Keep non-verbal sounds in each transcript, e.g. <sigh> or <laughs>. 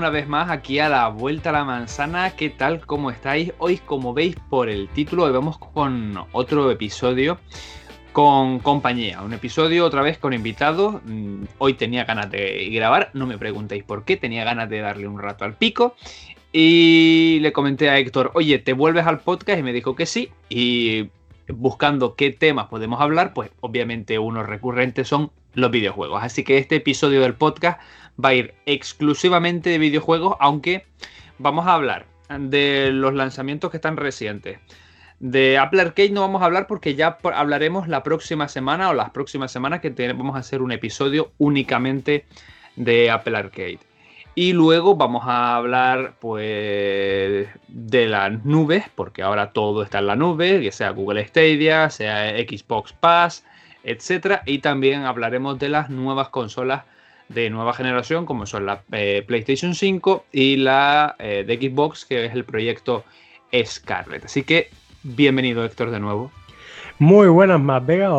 una vez más aquí a la Vuelta a la Manzana. ¿Qué tal? ¿Cómo estáis? Hoy, como veis por el título, hoy vamos con otro episodio con compañía. Un episodio otra vez con invitados. Mm, hoy tenía ganas de grabar, no me preguntéis por qué, tenía ganas de darle un rato al pico. Y le comenté a Héctor, oye, ¿te vuelves al podcast? Y me dijo que sí. Y buscando qué temas podemos hablar, pues obviamente unos recurrentes son los videojuegos. Así que este episodio del podcast va a ir exclusivamente de videojuegos, aunque vamos a hablar de los lanzamientos que están recientes. De Apple Arcade no vamos a hablar porque ya hablaremos la próxima semana o las próximas semanas que vamos a hacer un episodio únicamente de Apple Arcade. Y luego vamos a hablar pues de las nubes, porque ahora todo está en la nube, que sea Google Stadia, sea Xbox Pass, etc. Y también hablaremos de las nuevas consolas de nueva generación, como son la eh, PlayStation 5 y la eh, de Xbox, que es el proyecto Scarlet. Así que bienvenido Héctor de nuevo. Muy buenas más, Vega.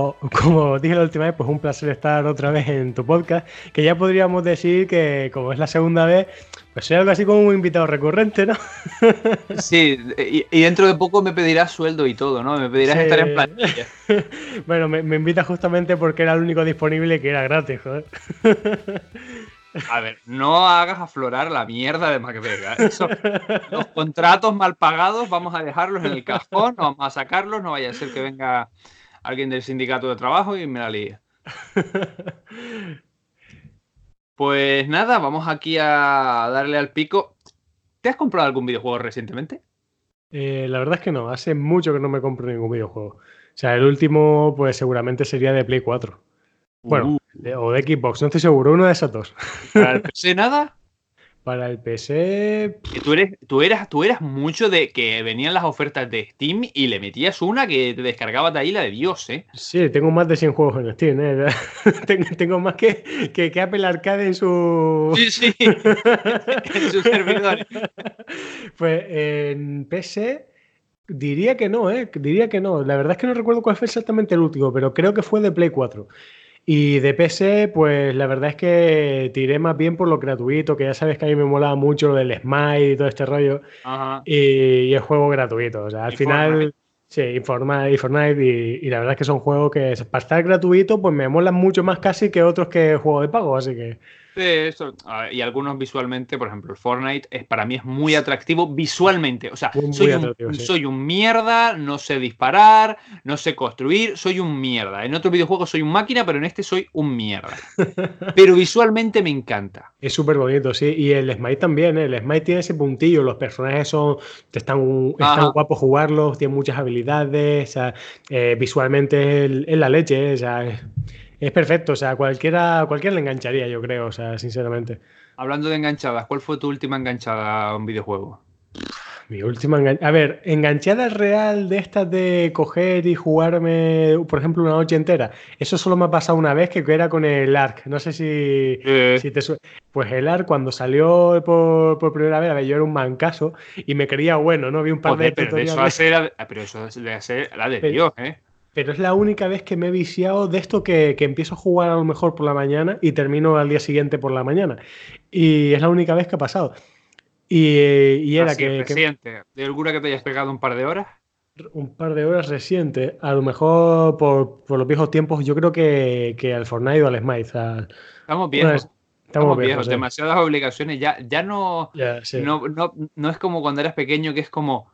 como <laughs> dije la última vez, pues un placer estar otra vez en tu podcast, que ya podríamos decir que como es la segunda vez, pues soy algo así como un invitado recurrente, ¿no? <laughs> Sí, y, dentro de poco me pedirás sueldo y todo, ¿no? Me pedirás estar en plantilla. <laughs> bueno, me, me invitas justamente porque era el único disponible que era gratis, joder. A ver, no hagas aflorar la mierda de MacVega. los contratos mal pagados vamos a dejarlos en el cajón, no vamos a sacarlos, no vaya a ser que venga alguien del sindicato de trabajo y me la líe. <laughs> Pues nada, vamos aquí a darle al pico. ¿Te has comprado algún videojuego recientemente? Eh, la verdad es que no, hace mucho que no me compro ningún videojuego. O sea, el último, pues seguramente sería de Play 4. Bueno, uh. o de Xbox, no estoy seguro, uno de esos dos. ¿Para el PC nada? Para el PC. Tú, eres, tú, eras, tú eras mucho de que venían las ofertas de Steam y le metías una que te descargabas de ahí la de Dios, ¿eh? Sí, tengo más de 100 juegos en Steam, ¿eh? <laughs> tengo, más que, que, que, Apple Arcade en su. Sí, sí. <laughs> <laughs> en sus servidores. Pues en PC. Diría que no, ¿eh? Diría que no. La verdad es que no recuerdo cuál fue exactamente el último, pero creo que fue de Play 4. Y de PC, pues la verdad es que tiré más bien por lo gratuito, que ya sabes que a mí me molaba mucho lo del Smite y todo este rollo. Y, el juego gratuito. O sea, al final, sí, y Fortnite, y, y, la verdad es que son juegos que para estar gratuito, pues me molan mucho más casi que otros que juego de pago, así que. Sí, eso, y algunos visualmente, por ejemplo, el Fortnite es, para mí es muy atractivo visualmente. O sea, soy, un, soy, un, mierda, no sé disparar, no sé construir, soy un mierda. En otro videojuego soy un máquina, pero en este soy un mierda. <laughs> pero visualmente me encanta. Es súper bonito, sí. Y el Smite también, ¿eh? el Smite tiene ese puntillo, los personajes son, están, están guapos jugarlos, tienen muchas habilidades, o sea, eh, visualmente es la leche, o sea, es perfecto, o sea, cualquiera, cualquiera le engancharía, yo creo, o sea, sinceramente. Hablando de enganchadas, ¿cuál fue tu última enganchada a un videojuego? Mi última enganchada. A ver, enganchada real de estas de coger y jugarme, por ejemplo, una noche entera. Eso solo me ha pasado una vez que era con el ARC. No sé si, si te suena. Pues el ARC, cuando salió por, primera vez, a ver, yo era un mancaso y me creía bueno, ¿no? Vi un par de pero eso, pero eso ser la de Dios, ¿eh? Pero es la única vez que me he viciado de esto que, empiezo a jugar a lo mejor por la mañana y termino al día siguiente por la mañana. Y es la única vez que ha pasado. Y, era que, reciente. ¿De alguna que te hayas pegado un par de horas? Un par de horas reciente. A lo mejor por, los viejos tiempos, yo creo que, al Fortnite o al Smite. estamos viejos. estamos, viejos. Demasiadas obligaciones. Ya, ya no, no, no, no es como cuando eras pequeño, que es como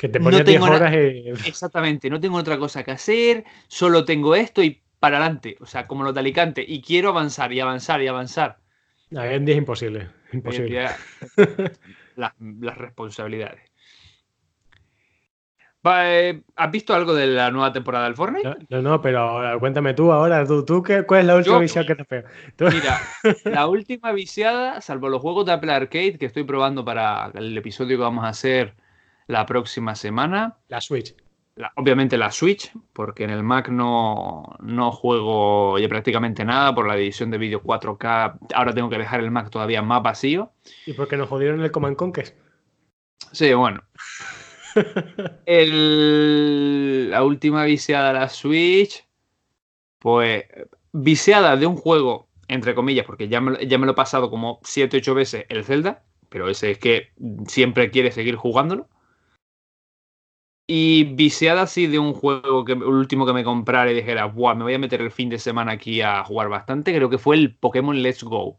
que te ponías 10 horas y... Exactamente, no tengo otra cosa que hacer, solo tengo esto y para adelante, o sea, como los de Alicante, y quiero avanzar y avanzar y avanzar. No, en día es imposible, imposible. <laughs> las, responsabilidades. Eh, ¿Has visto algo de la nueva temporada del Fortnite? No, no, pero cuéntame tú ahora, tú, tú qué, ¿cuál es la última visión que te pega? Mira, <laughs> la última viciada, salvo los juegos de Apple Arcade que estoy probando para el episodio que vamos a hacer la próxima semana. La Switch. obviamente la Switch, porque en el Mac no, no juego ya prácticamente nada por la división de vídeo 4K. Ahora tengo que dejar el Mac todavía más vacío. ¿Y porque nos jodieron el Command Conquer? Sí, bueno. <laughs> la última viciada de la Switch, pues viciada de un juego entre comillas, porque ya me, ya me lo he pasado como 7, 8 veces el Zelda, pero ese es que siempre quiere seguir jugándolo. Y viciada así de un juego que el último que me comprara y dijera, Buah, me voy a meter el fin de semana aquí a jugar bastante, creo que fue el Pokémon Let's Go.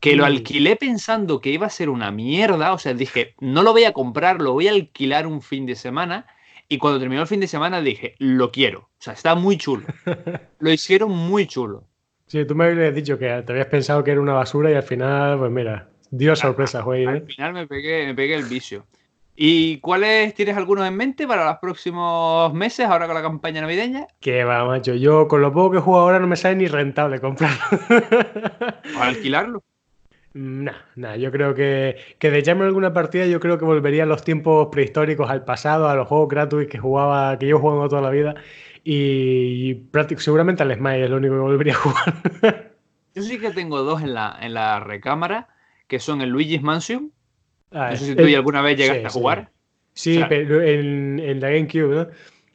Que lo Mm. alquilé pensando que iba a ser una mierda. O sea, dije, no lo voy a comprar, lo voy a alquilar un fin de semana. Y cuando terminó el fin de semana dije, lo quiero. O sea, está muy chulo. <laughs> Lo hicieron muy chulo. Sí, tú me habías dicho que te habías pensado que era una basura y al final, pues mira, dio sorpresa, güey. Al ¿eh? final me pegué, me pegué el vicio. ¿Y cuáles tienes algunos en mente para los próximos meses, ahora con la campaña navideña? Que va, macho. Yo con lo poco que juego ahora no me sale ni rentable comprarlo. <laughs> ¿Para alquilarlo? Nah, nah, yo creo que, que de echarme alguna partida, yo creo que volvería a los tiempos prehistóricos, al pasado, a los juegos gratuitos que jugaba, que yo jugando toda la vida. Y, prácticamente, seguramente al Smite es lo único que volvería a jugar. <laughs> Yo sí que tengo dos en la, en la recámara, que son el Luigi's Mansion. Ah, No sé si eh, tú alguna vez llegaste sí, a jugar. Sí, o sea- pero en, en la GameCube, ¿no?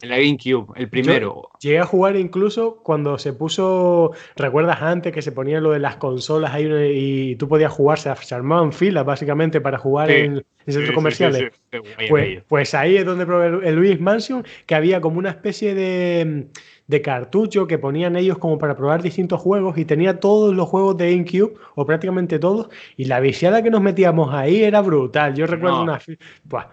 En la GameCube, el primero. Llegué a jugar incluso cuando se puso, ¿recuerdas antes que se ponía lo de las consolas ahí y tú podías jugar, se, armaban filas básicamente para jugar Sí. en, en centros comerciales? Pues, pues ahí es donde probé el Luis Mansion, que había como una especie de, de cartucho que ponían ellos como para probar distintos juegos y tenía todos los juegos de GameCube, o prácticamente todos, y la viciada que nos metíamos ahí era brutal. Yo recuerdo No. una... Buah,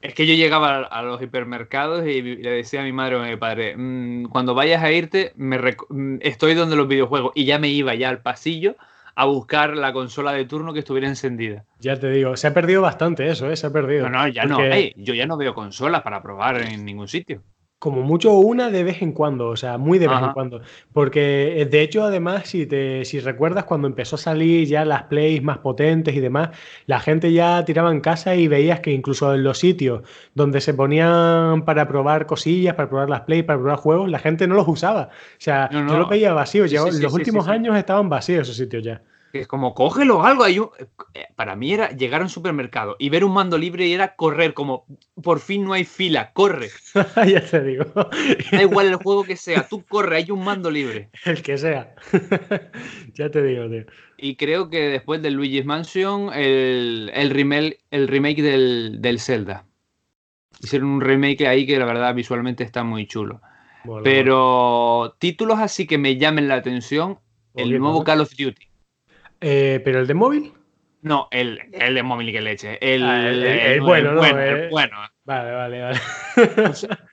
Es que yo llegaba a- los hipermercados y le decía a mi madre o a mi padre, "Mm, cuando vayas a irte, me mm, estoy donde los videojuegos. Y ya me iba ya al pasillo a buscar la consola de turno que estuviera encendida. ya te digo, se ha perdido bastante eso, ¿eh? Se ha perdido. No, no, ya no. Yo ya no veo consolas para probar en ningún sitio. Como mucho una de vez en cuando, o sea, muy de vez en cuando. Porque eh, de hecho, además, si te, si recuerdas cuando empezó a salir ya las plays más potentes y demás, la gente ya tiraba en casa y veías que incluso en los sitios donde se ponían para probar cosillas, para probar las plays, para probar juegos, la gente no los usaba. O sea, No, yo los veía vacíos. Sí, ya sí, sí, los últimos años estaban vacíos esos sitios ya. Es como, cógelo algo. Hay un- eh, Para mí era llegar a un supermercado y ver un mando libre y era correr, como por fin no hay fila, corre. <laughs> ya te digo, <laughs> Da igual el juego que sea, tú corre, hay un mando libre. el que sea. <laughs> ya te digo, tío. Y creo que después del Luigi's Mansion, el, el remake, el remake del, del Zelda. Hicieron un remake ahí que la verdad visualmente está muy chulo. Pero títulos así que me llamen la atención, el nuevo. Call of Duty. Eh, pero el de móvil. No, el, el de móvil que leche. El, Ah, el- el el bueno, ¿no? bueno, Eh. el bueno. Vale, vale, vale.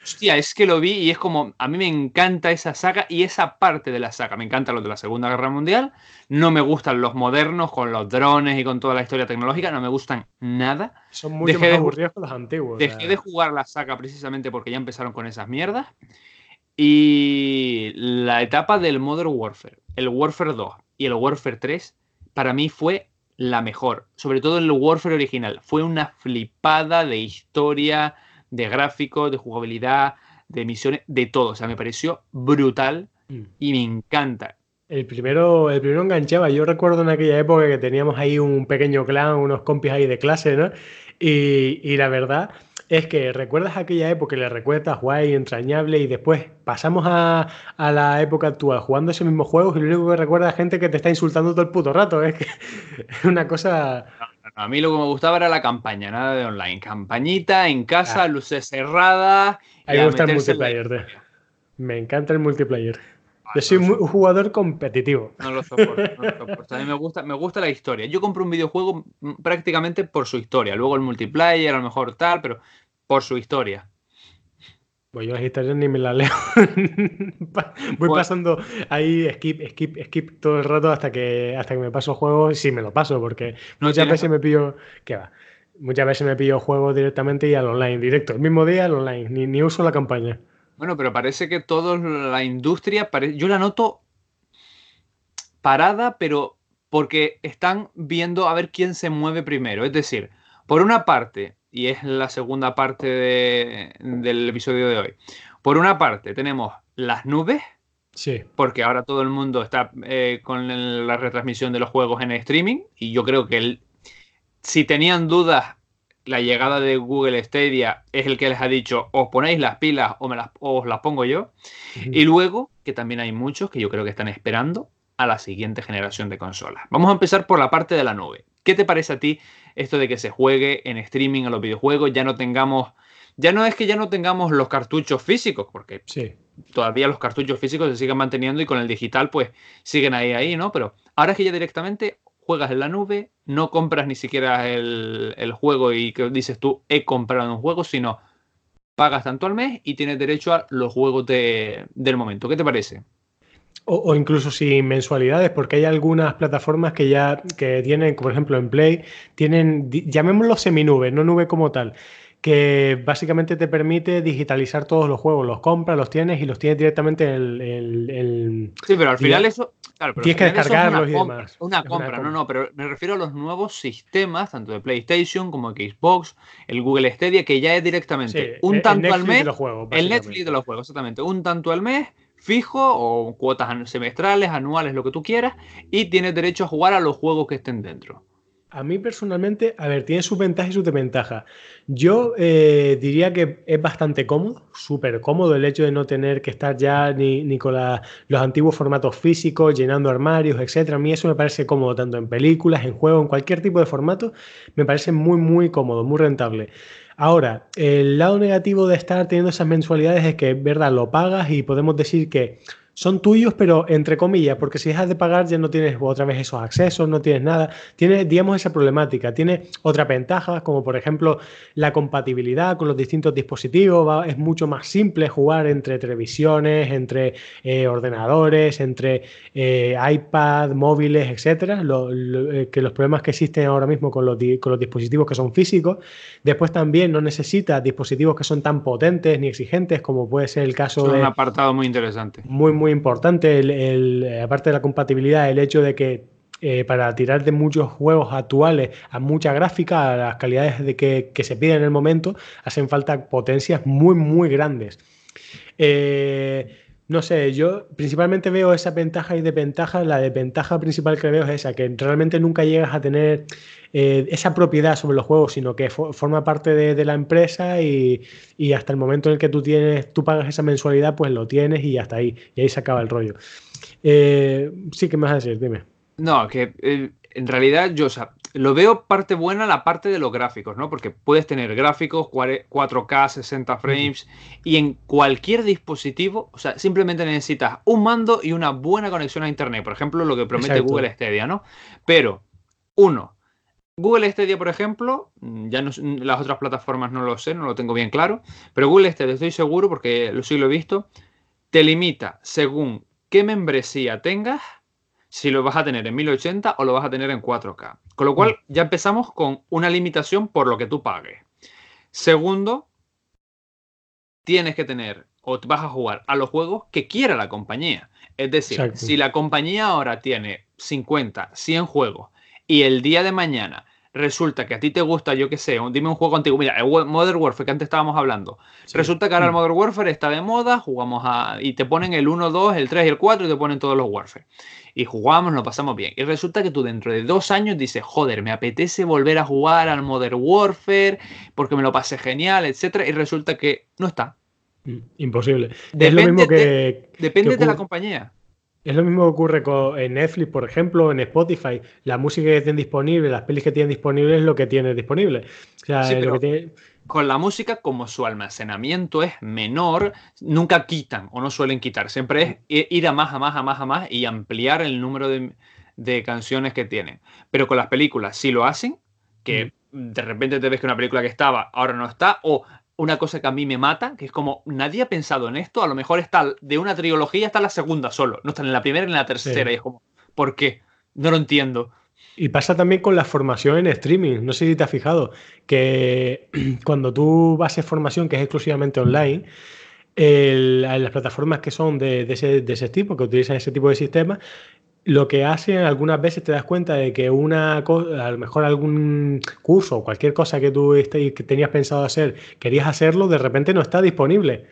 Hostia, es que lo vi y es como, a mí me encanta esa saga y esa parte de la saga. Me encanta lo de la Segunda Guerra Mundial. No me gustan los modernos con los drones y con toda la historia tecnológica. No me gustan nada. Son mucho Dejé más aburridos que los antiguos. Dejé sea. de jugar la saga precisamente porque ya empezaron con esas mierdas. Y la etapa del Modern Warfare, el Warfare 2 y el Warfare 3, para mí fue la mejor. Sobre todo el Warfare original. Fue una flipada de historia, de gráficos, de jugabilidad, de misiones, de todo. O sea, me pareció brutal Mm. y me encanta. El primero, el primero enganchaba. Yo recuerdo en aquella época que teníamos ahí un pequeño clan, unos compis ahí de clase, ¿no? Y, y la verdad es que recuerdas aquella época y le recuerdas guay, entrañable, y después pasamos a, a la época actual jugando ese mismo juego y lo único que recuerda es gente que te está insultando todo el puto rato. Es que <laughs> es una cosa. A mí lo que me gustaba era la campaña, nada de online. Campañita en casa, Ah. luces cerradas. A mí me gusta el en la multiplayer. Me encanta el multiplayer. Ah, Yo soy no, muy- un jugador competitivo. No lo soporto, no lo soporto. A mí me gusta, me gusta la historia. Yo compro un videojuego mm, prácticamente por su historia. Luego el multiplayer, a lo mejor tal, pero por su historia. Pues yo las historias ni me las leo. <laughs> Voy Bueno. pasando ahí skip, skip, skip todo el rato hasta que hasta que me paso el juego. Sí, me lo paso, porque No muchas veces me pillo. ¿Qué va? Muchas veces me pillo juegos directamente y al online, directo. El mismo día al online. Ni, ni uso la campaña. Bueno, pero parece que toda la industria, yo la noto parada, pero porque están viendo a ver quién se mueve primero. Es decir, por una parte, y es la segunda parte de- del episodio de hoy, por una parte tenemos las nubes, Sí. porque ahora todo el mundo está eh, con el- la retransmisión de los juegos en streaming y yo creo que el- si tenían dudas, la llegada de Google Stadia es el que les ha dicho os ponéis las pilas o, me las, o os las pongo yo. Y luego, que también hay muchos que yo creo que están esperando, a la siguiente generación de consolas. Vamos a empezar por la parte de la nube. ¿Qué te parece a ti esto de que se juegue en streaming a los videojuegos? Ya no tengamos, ya no es que ya no tengamos los cartuchos físicos, porque todavía los cartuchos físicos se siguen manteniendo y con el digital pues siguen ahí, ahí, ¿no? Pero ahora es que ya directamente juegas en la nube, no compras ni siquiera el, el juego y que dices tú he comprado un juego, sino pagas tanto al mes y tienes derecho a los juegos de, del momento. ¿Qué te parece? O, incluso sin mensualidades, porque hay algunas plataformas que ya que tienen, por ejemplo en Play, tienen, llamémoslo seminube, no nube como tal, que básicamente te permite digitalizar todos los juegos, los compras, los tienes y los tienes directamente en el... sí, pero al final eso... tienes que descargarlos y demás. Una compra, no, no, pero me refiero a los nuevos sistemas, tanto de PlayStation como de Xbox, el Google Stadia, que ya es directamente un tanto al mes. el Netflix de los juegos, exactamente. Un tanto al mes fijo o cuotas semestrales, anuales, lo que tú quieras, y tienes derecho a jugar a los juegos que estén dentro. A mí personalmente, a ver, tiene sus ventajas y sus desventajas. Yo eh, diría que es bastante cómodo, súper cómodo el hecho de no tener que estar ya ni, con los antiguos formatos físicos, llenando armarios, etc. A mí eso me parece cómodo, tanto en películas, en juegos, en cualquier tipo de formato, me parece muy, muy cómodo, muy rentable. Ahora, el lado negativo de estar teniendo esas mensualidades es que, verdad, lo pagas y podemos decir que son tuyos, pero entre comillas, porque si dejas de pagar ya no tienes otra vez esos accesos, no tienes nada. Tiene, digamos, esa problemática. Tiene otras ventajas, como por ejemplo la compatibilidad con los distintos dispositivos. es mucho más simple jugar entre televisiones, entre eh, ordenadores, entre eh, iPad, móviles, etcétera. Eh, que los problemas que existen ahora mismo con los, con los dispositivos que son físicos. Después también no necesitas dispositivos que son tan potentes ni exigentes como puede ser el caso de. un apartado muy interesante. Muy, muy muy importante, el, aparte de la compatibilidad, el hecho de que eh, para tirar de muchos juegos actuales a mucha gráfica, a las calidades de que, se piden en el momento, hacen falta potencias muy, muy grandes. Eh, no sé, yo principalmente veo esa ventaja y desventaja. La desventaja principal que veo es esa, que realmente nunca llegas a tener eh, esa propiedad sobre los juegos, sino que forma parte de, la empresa y, hasta el momento en el que tú tienes, tú pagas esa mensualidad, pues lo tienes y hasta ahí, y ahí se acaba el rollo. Eh, sí, ¿qué me vas a decir? Dime. No, que eh, en realidad yo, lo veo parte buena la parte de los gráficos, ¿no? Porque puedes tener gráficos 4K, 60 frames y en cualquier dispositivo, o sea, simplemente necesitas un mando y una buena conexión a internet, por ejemplo, lo que promete Google Stadia, ¿no? Pero, uno, Google Stadia, por ejemplo, ya no, las otras plataformas no lo sé, no lo tengo bien claro, pero Google Stadia estoy seguro porque lo sí lo he visto, te limita según qué membresía tengas si lo vas a tener en 1080 o lo vas a tener en 4K. Con lo cual mm. ya empezamos con una limitación por lo que tú pagues. Segundo, tienes que tener o vas a jugar a los juegos que quiera la compañía. Es decir, si la compañía ahora tiene 50, 100 juegos y el día de mañana resulta que a ti te gusta, yo qué sé, dime un juego antiguo, mira, el Modern Warfare que antes estábamos hablando, resulta que ahora el mm. Modern Warfare está de moda, jugamos a, y te ponen el 1, 2, el 3 y el 4 y te ponen todos los Warfare y jugamos, nos pasamos bien. Y resulta que tú dentro de dos años dices, joder, me apetece volver a jugar al Modern Warfare porque me lo pasé genial, etcétera, y resulta que no está. Mm, imposible. Depende, es lo mismo que, depende de la compañía. Es lo mismo que ocurre con, en Netflix, por ejemplo, en Spotify. La música que tienen disponible, las pelis que tienen disponible es lo que tiene disponible. O sea, lo que tiene con la música, como su almacenamiento es menor, nunca quitan o no suelen quitar. Siempre es ir a más, a más, a más, a más y ampliar el número de, canciones que tienen. Pero con las películas, si lo hacen, que de repente te ves que una película que estaba ahora no está, o una cosa que a mí me mata, que es como nadie ha pensado en esto, a lo mejor está de una trilogía está la segunda solo, no está en la primera ni en la tercera, y es como, ¿por qué? No lo entiendo. Y pasa también con la formación en streaming. No sé si te has fijado que <clears throat> cuando tú vas a formación que es exclusivamente online, las plataformas que son de, ese, tipo, que utilizan ese tipo de sistemas, lo que hacen algunas veces te das cuenta de que una a lo mejor algún curso o cualquier cosa que tú que tenías pensado hacer, querías hacerlo, de repente no está disponible.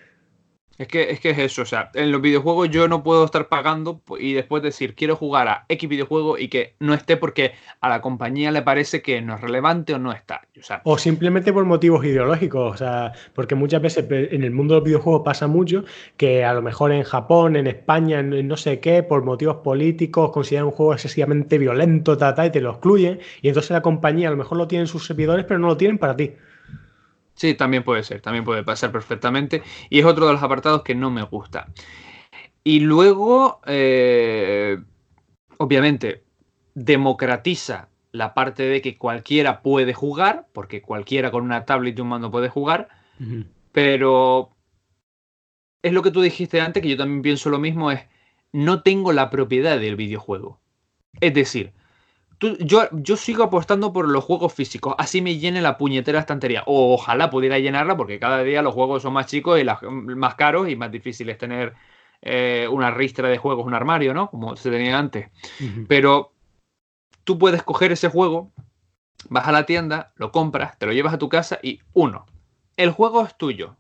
Es que, es que es eso, o sea, en los videojuegos yo no puedo estar pagando y después decir quiero jugar a X videojuego y que no esté porque a la compañía le parece que no es relevante o no está. O, simplemente por motivos ideológicos, o sea, porque muchas veces en el mundo de los videojuegos pasa mucho que a lo mejor en Japón, en España, en no sé qué, por motivos políticos consideran un juego excesivamente violento, y te lo excluyen y entonces la compañía a lo mejor lo tiene en sus servidores pero no lo tienen para ti. Sí, también puede ser, también puede pasar perfectamente. Y es otro de los apartados que no me gusta. Y luego, eh, obviamente, democratiza la parte de que cualquiera puede jugar, porque cualquiera con una tablet y un mando puede jugar, pero es lo que tú dijiste antes, que yo también pienso lo mismo, es no tengo la propiedad del videojuego. Es decir, yo, yo sigo apostando por los juegos físicos, así me llene la puñetera estantería. O ojalá pudiera llenarla, porque cada día los juegos son más chicos y más caros y más difíciles tener eh, una ristra de juegos, un armario, ¿no? Como se tenía antes. Pero tú puedes coger ese juego, vas a la tienda, lo compras, te lo llevas a tu casa y uno, el juego es tuyo,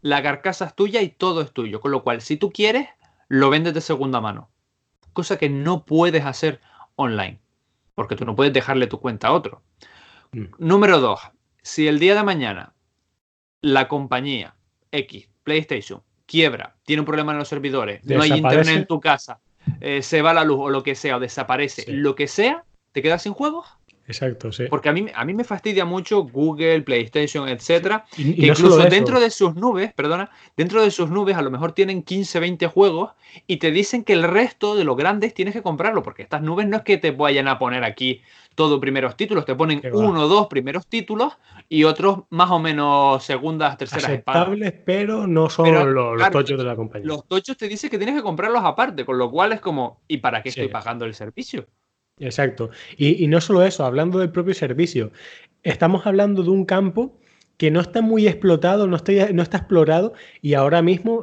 la carcasa es tuya y todo es tuyo. Con lo cual, si tú quieres, lo vendes de segunda mano. Cosa que no puedes hacer online porque tú no puedes dejarle tu cuenta a otro. Mm. Número dos, si el día de mañana la compañía X, PlayStation, quiebra, tiene un problema en los servidores, no hay internet en tu casa, eh, se va la luz o lo que sea, o desaparece, lo que sea, te quedas sin juegos. Exacto, sí. Porque a mí, a mí me fastidia mucho Google, PlayStation, etcétera. incluso dentro de sus nubes, perdona, dentro de sus nubes a lo mejor tienen 15, 20 juegos y te dicen que el resto de los grandes tienes que comprarlo, porque estas nubes no es que te vayan a poner aquí todo primeros títulos, te ponen uno o dos primeros títulos y otros más o menos segundas, terceras Aceptables, pero no son los, tochos de la compañía. Los tochos te dicen que tienes que comprarlos aparte, con lo cual es como, ¿y para qué estoy pagando el servicio? Exacto. Y, no solo eso, hablando del propio servicio, estamos hablando de un campo que no está muy explotado, no está, no está explorado y ahora mismo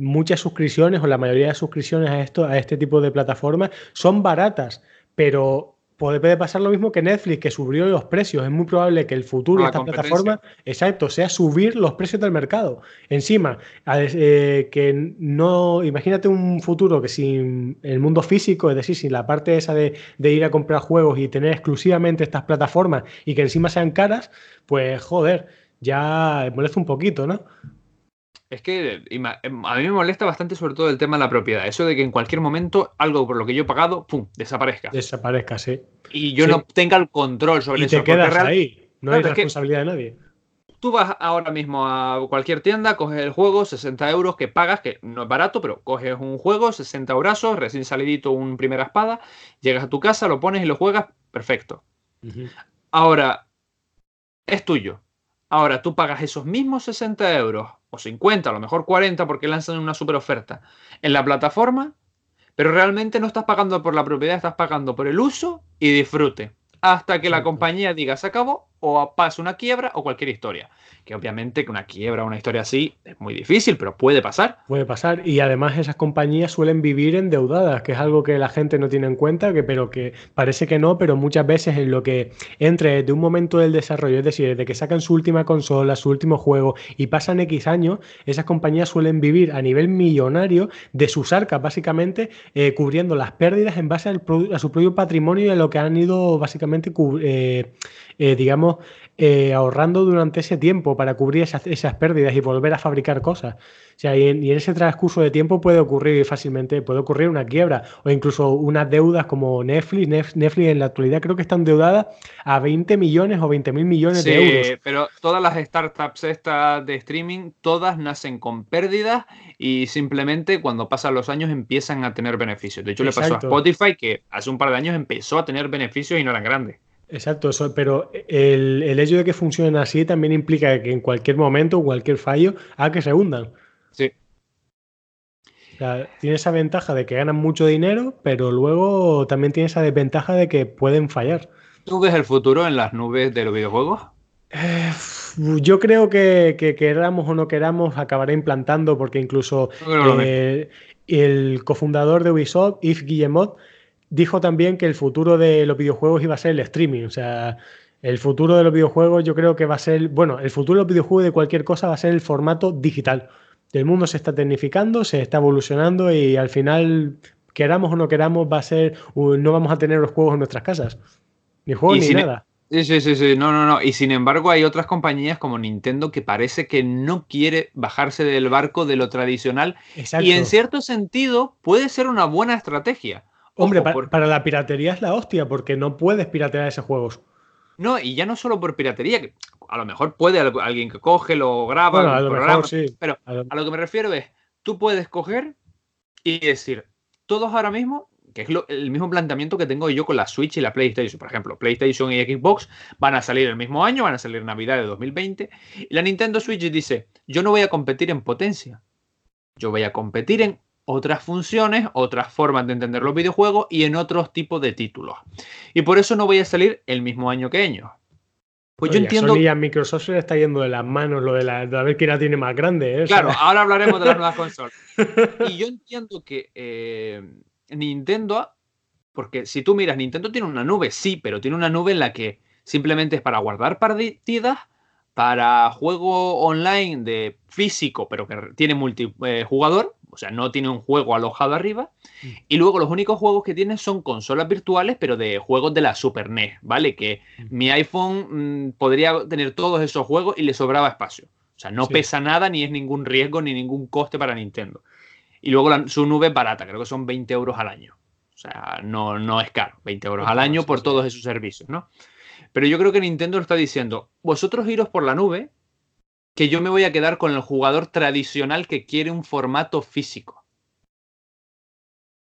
muchas suscripciones o la mayoría de suscripciones a, esto, a este tipo de plataformas son baratas, pero puede pasar lo mismo que Netflix, que subió los precios. Es muy probable que el futuro de esta plataforma, exacto, sea subir los precios del mercado. Encima, eh, que no, imagínate un futuro que sin el mundo físico, es decir, sin la parte esa de, ir a comprar juegos y tener exclusivamente estas plataformas y que encima sean caras, pues joder, ya molesta un poquito, ¿no? Es que em, a mí me molesta bastante sobre todo el tema de la propiedad. Eso de que en cualquier momento algo por lo que yo he pagado, ¡pum!, desaparezca. Desaparezca, sí. Y yo no tenga el control sobre eso. Y te quedas ahí. No hay responsabilidad de nadie. Tú vas ahora mismo a cualquier tienda, coges el juego, 60 euros que pagas, que no es barato, pero coges un juego, 60 euros, recién salidito, un primera espada, llegas a tu casa, lo pones y lo juegas, perfecto. Ahora, es tuyo. Ahora tú pagas esos mismos 60 euros o 50, a lo mejor 40 porque lanzan una super oferta en la plataforma, pero realmente no estás pagando por la propiedad, estás pagando por el uso y disfrute. Hasta que la compañía diga se acabó o pase una quiebra o cualquier historia que obviamente que una quiebra o una historia así es muy difícil, pero puede pasar. Puede pasar y además esas compañías suelen vivir endeudadas, que es algo que la gente no tiene en cuenta, que, pero que parece que no, pero muchas veces en lo que entre de un momento del desarrollo, es decir, de que sacan su última consola, su último juego y pasan X años, esas compañías suelen vivir a nivel millonario de sus arcas, básicamente eh, cubriendo las pérdidas en base a su propio patrimonio y a lo que han ido básicamente, eh, eh, digamos, ahorrando durante ese tiempo para cubrir esas, esas, pérdidas y volver a fabricar cosas. O sea, y en, ese transcurso de tiempo puede ocurrir fácilmente, puede ocurrir una quiebra o incluso unas deudas como Netflix. Netflix en la actualidad creo que está endeudada a 20 millones o 20 mil millones de euros. Pero todas las startups estas de streaming, todas nacen con pérdidas y simplemente cuando pasan los años empiezan a tener beneficios. De hecho, le pasó a Spotify que hace un par de años empezó a tener beneficios y no eran grandes. Exacto, pero el, hecho de que funcionen así también implica que en cualquier momento, cualquier fallo, a que se hundan. Sí. O sea, tiene esa ventaja de que ganan mucho dinero, pero luego también tiene esa desventaja de que pueden fallar. ¿Tú ves el futuro en las nubes de los videojuegos? Eh, yo creo que, queramos o no queramos, acabará implantando, porque incluso eh, el cofundador de Ubisoft, Yves Guillemot, dijo también que el futuro de los videojuegos iba a ser el streaming. O sea, el futuro de los videojuegos yo creo que va a ser, bueno, el futuro de los videojuegos de cualquier cosa va a ser el formato digital. El mundo se está tecnificando, se está evolucionando y al final, queramos o no queramos, va a ser, no vamos a tener los juegos en nuestras casas. Ni juegos ni nada. Sí, sí, sí, sí, no, no, no. Y sin embargo hay otras compañías como Nintendo que parece que no quiere bajarse del barco de lo tradicional. Y en cierto sentido puede ser una buena estrategia. Hombre, para, la piratería es la hostia, porque no puedes piratear esos juegos. No, y ya no solo por piratería, que a lo mejor puede alguien que coge, lo graba, a lo mejor, sí. pero a lo que me refiero es, tú puedes coger y decir, todos ahora mismo que es el mismo planteamiento que tengo yo con la Switch y la PlayStation. Por ejemplo, PlayStation y Xbox van a salir el mismo año, van a salir Navidad de 2020. Y la Nintendo Switch dice, yo no voy a competir en potencia, yo voy a competir en otras funciones, otras formas de entender los videojuegos y en otros tipos de títulos. Y por eso no voy a salir el mismo año que ellos. Pues yo entiendo. A, Microsoft se le está yendo de las manos lo de, la, de a ver quién la tiene más grande. ¿eh? Claro, ahora hablaremos de las nuevas <laughs> consolas. Y yo entiendo que eh, Nintendo, porque si tú miras, Nintendo tiene una nube, sí, pero tiene una nube en la que simplemente es para guardar partidas, para juego online de físico, pero que tiene multijugador, o sea, no tiene un juego alojado arriba. Mm. Y luego los únicos juegos que tiene son consolas virtuales, pero de juegos de la Super NES, ¿vale? Que mm. mi iPhone mm, podría tener todos esos juegos y le sobraba espacio. O sea, no pesa nada, ni es ningún riesgo, ni ningún coste para Nintendo. Y luego su nube es barata, creo que son 20 euros al año. O sea, no, no es caro, 20 euros al año por todos esos servicios, ¿no? Pero yo creo que Nintendo lo está diciendo, vosotros iros por la nube, que yo me voy a quedar con el jugador tradicional que quiere un formato físico.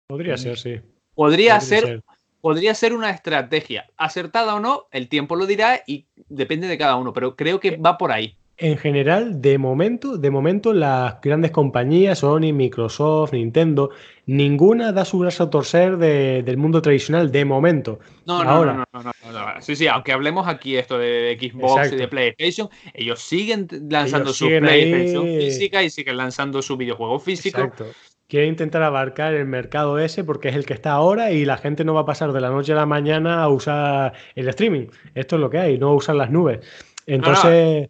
Podría ser, sí. Podría, ser, podría ser una estrategia. Acertada o no, el tiempo lo dirá y depende de cada uno, pero creo que eh, va por ahí en general, de momento, de momento, las grandes compañías, Sony, Microsoft, Nintendo, ninguna da su brazo a torcer del mundo tradicional de momento. No, no, no, no, no, Sí, sí, aunque hablemos aquí esto de Xbox y de PlayStation, ellos siguen lanzando su PlayStation física y siguen lanzando su videojuego físico. Exacto. Quiere intentar abarcar el mercado ese porque es el que está ahora y la gente no va a pasar de la noche a la mañana a usar el streaming. Esto es lo que hay, no usar las nubes. Entonces.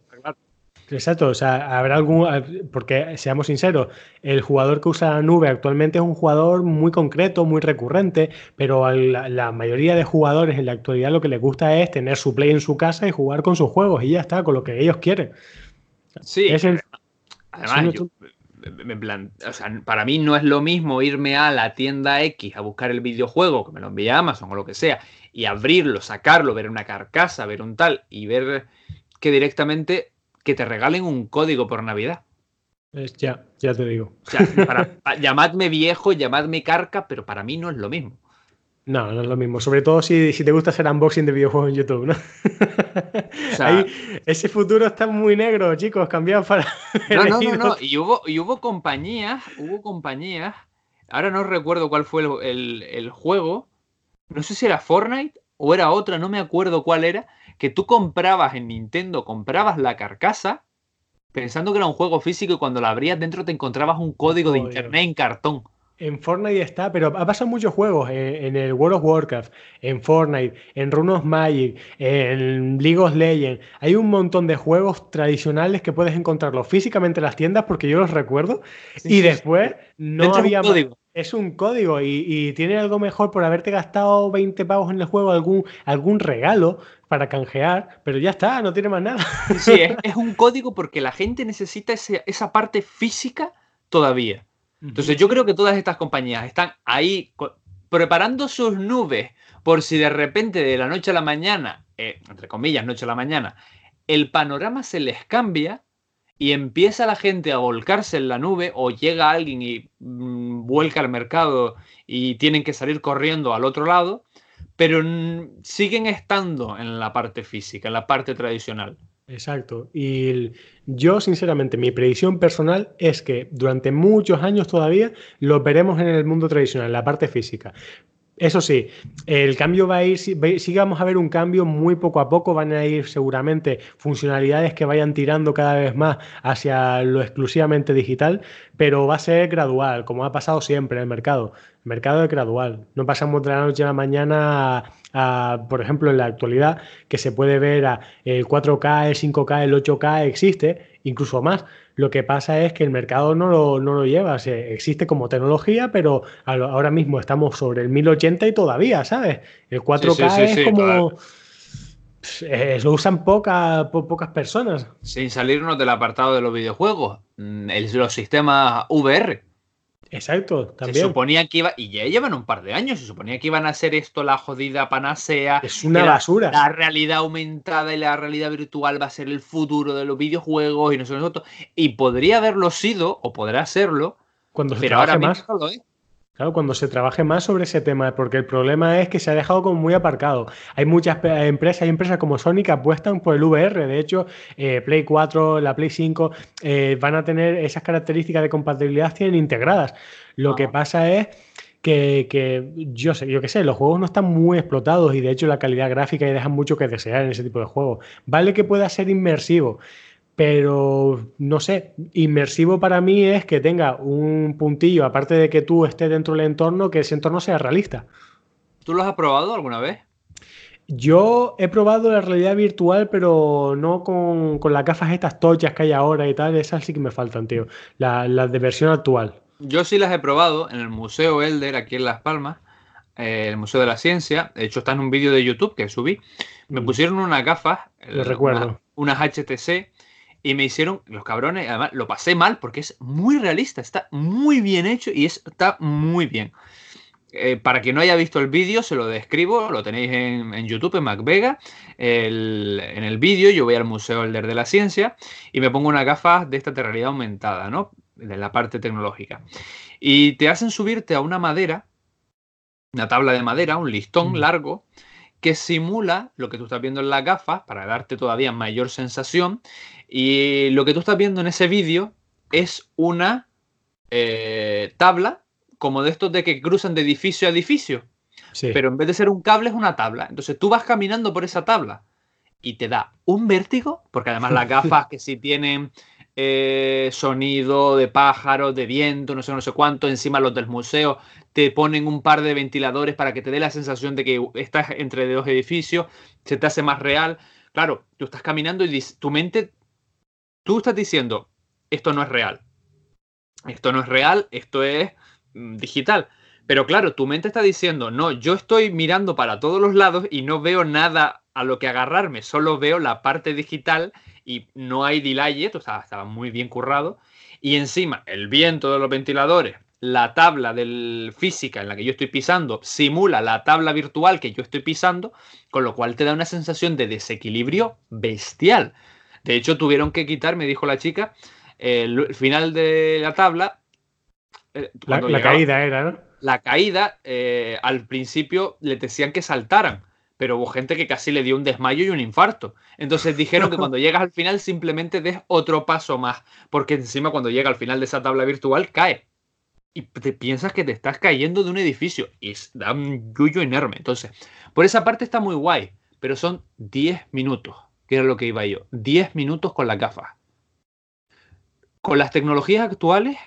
Exacto, o sea, habrá algún, porque seamos sinceros, el jugador que usa la nube actualmente es un jugador muy concreto, muy recurrente, pero a la, mayoría de jugadores en la actualidad lo que les gusta es tener su play en su casa y jugar con sus juegos y ya está, con lo que ellos quieren. Sí, además, para mí no es lo mismo irme a la tienda X a buscar el videojuego, que me lo envía Amazon o lo que sea, y abrirlo, sacarlo, ver una carcasa, ver un tal, y ver que directamente que te regalen un código por Navidad. ya, ya te digo. <laughs> llamadme viejo, llamadme carca, pero para mí no es lo mismo. No, no es lo mismo. Sobre todo si, te gusta hacer unboxing de videojuegos en YouTube, ¿no? ese futuro está muy negro, chicos, cambiado para. <laughs> No, no, no, no, Y hubo, y hubo compañías, hubo compañías. Ahora no recuerdo cuál fue el, el juego. No sé si era Fortnite o era otra, no me acuerdo cuál era que tú comprabas en Nintendo, comprabas la carcasa pensando que era un juego físico y cuando la abrías dentro te encontrabas un código de internet en cartón. En Fortnite está, pero ha pasado muchos juegos. En, el World of Warcraft, en Fortnite, en Rune of Magic, en League of Legends. Hay un montón de juegos tradicionales que puedes encontrarlos físicamente en las tiendas porque yo los recuerdo. y después no había. Código. Es un código y, tiene algo mejor por haberte gastado 20 pavos en el juego, algún, algún regalo para canjear, pero ya está, no tiene más nada. Sí, es, un código porque la gente necesita esa parte física todavía. Entonces yo creo que todas estas compañías están ahí preparando sus nubes por si de repente de la noche a la mañana, eh, entre comillas, noche a la mañana, el panorama se les cambia y empieza la gente a volcarse en la nube o llega alguien y mm, vuelca al mercado y tienen que salir corriendo al otro lado, pero siguen estando en la parte física, en la parte tradicional. Exacto. Y yo, sinceramente, mi predicción personal es que durante muchos años todavía lo veremos en el mundo tradicional, en la parte física. Eso sí, el cambio va a ir, sí vamos a ver un cambio muy poco a poco, van a ir seguramente funcionalidades que vayan tirando cada vez más hacia lo exclusivamente digital, pero va a ser gradual, como ha pasado siempre en el mercado. El mercado es gradual, no pasamos de la noche a la mañana a, por ejemplo, en la actualidad, que se puede ver a el 4K, el 5K, el 8K existe, incluso más, Lo que pasa es que el mercado no lo, no lo lleva. existe como tecnología, pero ahora mismo estamos sobre el 1080 y todavía, ¿sabes? El 4K es como. Eh, lo usan pocas personas. Sin salirnos del apartado de los videojuegos, mm, los sistemas VR. Exacto, también. Se suponía que iba, y ya llevan un par de años, se suponía que iban a hacer esto la jodida panacea. Es una basura. La, realidad aumentada y la realidad virtual va a ser el futuro de los videojuegos y no sé nosotros. Y podría haberlo sido, o podrá serlo, cuando se pero ahora más. Mismo Claro, cuando se trabaje más sobre ese tema, porque el problema es que se ha dejado como muy aparcado. Hay muchas empresas, hay empresas como Sony que apuestan por el VR. De hecho, eh, Play 4, la Play 5 eh, van a tener esas características de compatibilidad tienen integradas. Lo que pasa es que, yo sé, yo qué sé, los juegos no están muy explotados y de hecho la calidad gráfica y dejan mucho que desear en ese tipo de juegos. Vale que pueda ser inmersivo, pero no sé, inmersivo para mí es que tenga un puntillo, aparte de que tú estés dentro del entorno, que ese entorno sea realista. ¿Tú lo has probado alguna vez? Yo he probado la realidad virtual, pero no con, las gafas estas tochas que hay ahora y tal. Esas sí que me faltan, tío. Las de versión actual. Yo sí las he probado en el Museo Elder, aquí en Las Palmas, eh, el Museo de la Ciencia. De hecho, está en un vídeo de YouTube que subí. Me mm. pusieron unas gafas. Lo recuerdo. unas HTC y me hicieron, los cabrones, además lo pasé mal porque es muy realista, está muy bien hecho y está muy bien. Eh, para quien no haya visto el vídeo, se lo describo, lo tenéis en, YouTube, en MacVega. en el vídeo yo voy al Museo Elder de la Ciencia y me pongo una gafas de esta realidad aumentada, ¿no? De la parte tecnológica. Y te hacen subirte a una madera, una tabla de madera, un listón largo, que simula lo que tú estás viendo en las gafas para darte todavía mayor sensación y lo que tú estás viendo en ese vídeo es una eh, tabla como de estos de que cruzan de edificio a edificio. Pero en vez de ser un cable es una tabla. Entonces tú vas caminando por esa tabla y te da un vértigo, porque además las gafas <laughs> que sí tienen eh, sonido de pájaros, de viento, no sé, no sé cuánto, encima los del museo te ponen un par de ventiladores para que te dé la sensación de que estás entre dos edificios, se te hace más real. Claro, tú estás caminando y tu mente tú estás diciendo, esto no es real. Esto no es real, esto es mm, digital. Pero claro, tu mente está diciendo, no, yo estoy mirando para todos los lados y no veo nada a lo que agarrarme, solo veo la parte digital y no hay delay, o sea, estaba muy bien currado. Y encima, el viento de los ventiladores, la tabla del física en la que yo estoy pisando simula la tabla virtual que yo estoy pisando, con lo cual te da una sensación de desequilibrio bestial. De hecho, tuvieron que quitar, me dijo la chica, el final de la tabla. Eh, la, caída era, ¿no? La caída, eh, al principio le decían que saltaran, pero hubo gente que casi le dio un desmayo y un infarto. Entonces dijeron que <laughs> cuando llegas al final simplemente des otro paso más, porque encima cuando llega al final de esa tabla virtual cae. Y te piensas que te estás cayendo de un edificio y da un yuyo enorme. Entonces, por esa parte está muy guay, pero son 10 minutos que era lo que iba yo. 10 minutos con la gafas. Con las tecnologías actuales,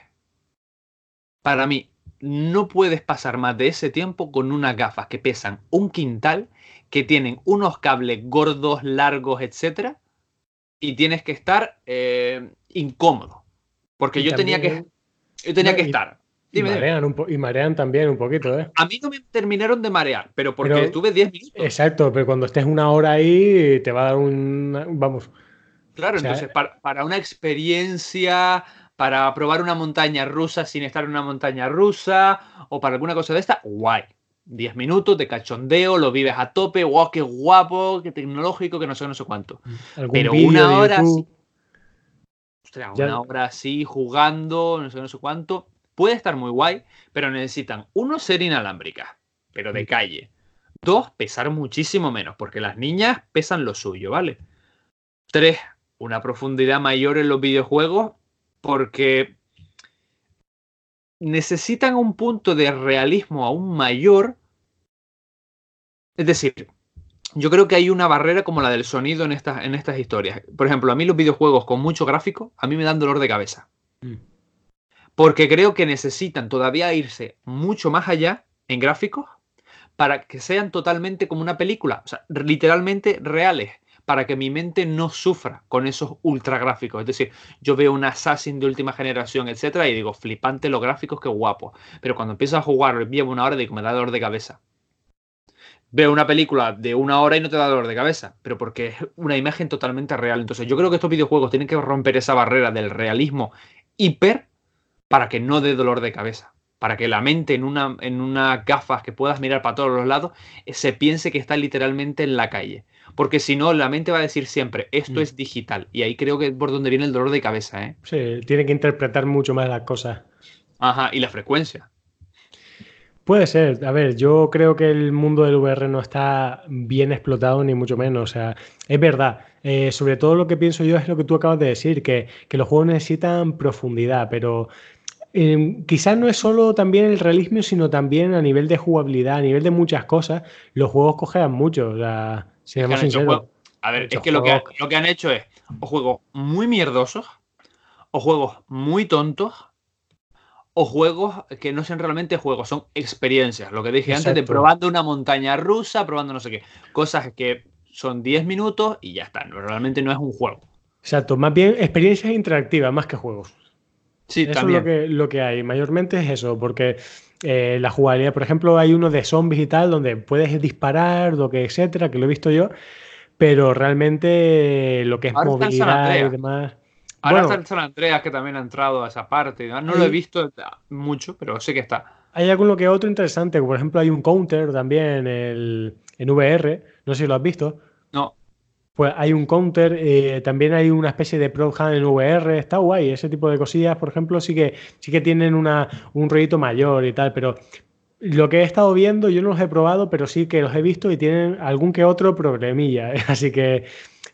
para mí, no puedes pasar más de ese tiempo con unas gafas que pesan un quintal, que tienen unos cables gordos, largos, etc. Y tienes que estar eh, incómodo. Porque yo, tenía que, yo tenía que estar y, marean también un poquito, ¿eh? A mí no me terminaron de marear, pero porque estuve 10 minutos. Exacto, pero cuando estés una hora ahí te va a dar un... Vamos. Claro, entonces para, una experiencia, para probar una montaña rusa sin estar en una montaña rusa o para alguna cosa de esta, guay. 10 minutos de cachondeo, lo vives a tope, wow, qué guapo, qué tecnológico, que no sé, no sé cuánto. Pero una hora... una hora así jugando, no sé, no sé cuánto Puede estar muy guay, pero necesitan, uno, ser inalámbricas, pero de mm. calle. Dos, pesar muchísimo menos, porque las niñas pesan lo suyo, ¿vale? Tres, una profundidad mayor en los videojuegos, porque necesitan un punto de realismo aún mayor. Es decir, yo creo que hay una barrera como la del sonido en estas, en estas historias. Por ejemplo, a mí los videojuegos con mucho gráfico, a mí me dan dolor de cabeza. Mm porque creo que necesitan todavía irse mucho más allá en gráficos para que sean totalmente como una película, o sea, literalmente reales. para que mi mente no sufra con esos ultra gráficos. Es decir, yo veo un Assassin de última generación, etcétera, y digo, flipante los gráficos, qué guapo. Pero cuando empiezo a jugar, llevo una hora, digo, me da dolor de cabeza. Veo una película de una hora y no te da dolor de cabeza, pero porque es una imagen totalmente real. Entonces, yo creo que estos videojuegos tienen que romper esa barrera del realismo hiper para que no dé dolor de cabeza para que la mente en una, en unas gafas que puedas mirar para todos los lados se piense que está literalmente en la calle. Porque si no, la mente va a decir siempre, esto mm. es digital. Y ahí creo que es por donde viene el dolor de cabeza. ¿eh? Sí, tiene que interpretar mucho más las cosas. Ajá, y la frecuencia. Puede ser. A ver, yo creo que el mundo del VR no está bien explotado, ni mucho menos. O sea, es verdad. Eh, sobre todo lo que pienso yo es lo que tú acabas de decir, que, que los juegos necesitan profundidad, pero Em, quizás no es solo también el realismo, sino también a nivel de jugabilidad, a nivel de muchas cosas, los juegos cojean mucho. O sea, seamos sinceros. A ver, es que lo, que lo que han hecho es o juegos muy mierdosos, o juegos muy tontos, o juegos que no sean realmente juegos, son experiencias. Lo que dije antes de probando una montaña rusa, probando no sé qué. Cosas que son 10 minutos y ya está. Realmente no es un juego. Exacto, más bien experiencias interactivas más que juegos. Sí, eso también. es lo que, lo que hay. Mayormente es eso, porque eh, la jugabilidad, por ejemplo, hay uno de zombies y tal, donde puedes disparar, lo que etcétera, que lo he visto yo, pero realmente lo que es movilidad y demás. Ahora está el San Andreas que también ha entrado a esa parte. No, lo he visto mucho, pero sé que está. Hay alguno que otro interesante, por ejemplo hay un counter también en, en VR, no sé si lo has visto. Pues hay un counter, eh, también hay una especie de Pro en VR, está guay, ese tipo de cosillas, por ejemplo, sí que, sí que tienen una, un rollito mayor y tal, pero lo que he estado viendo, yo no los he probado, pero sí que los he visto y tienen algún que otro problemilla, <laughs> así que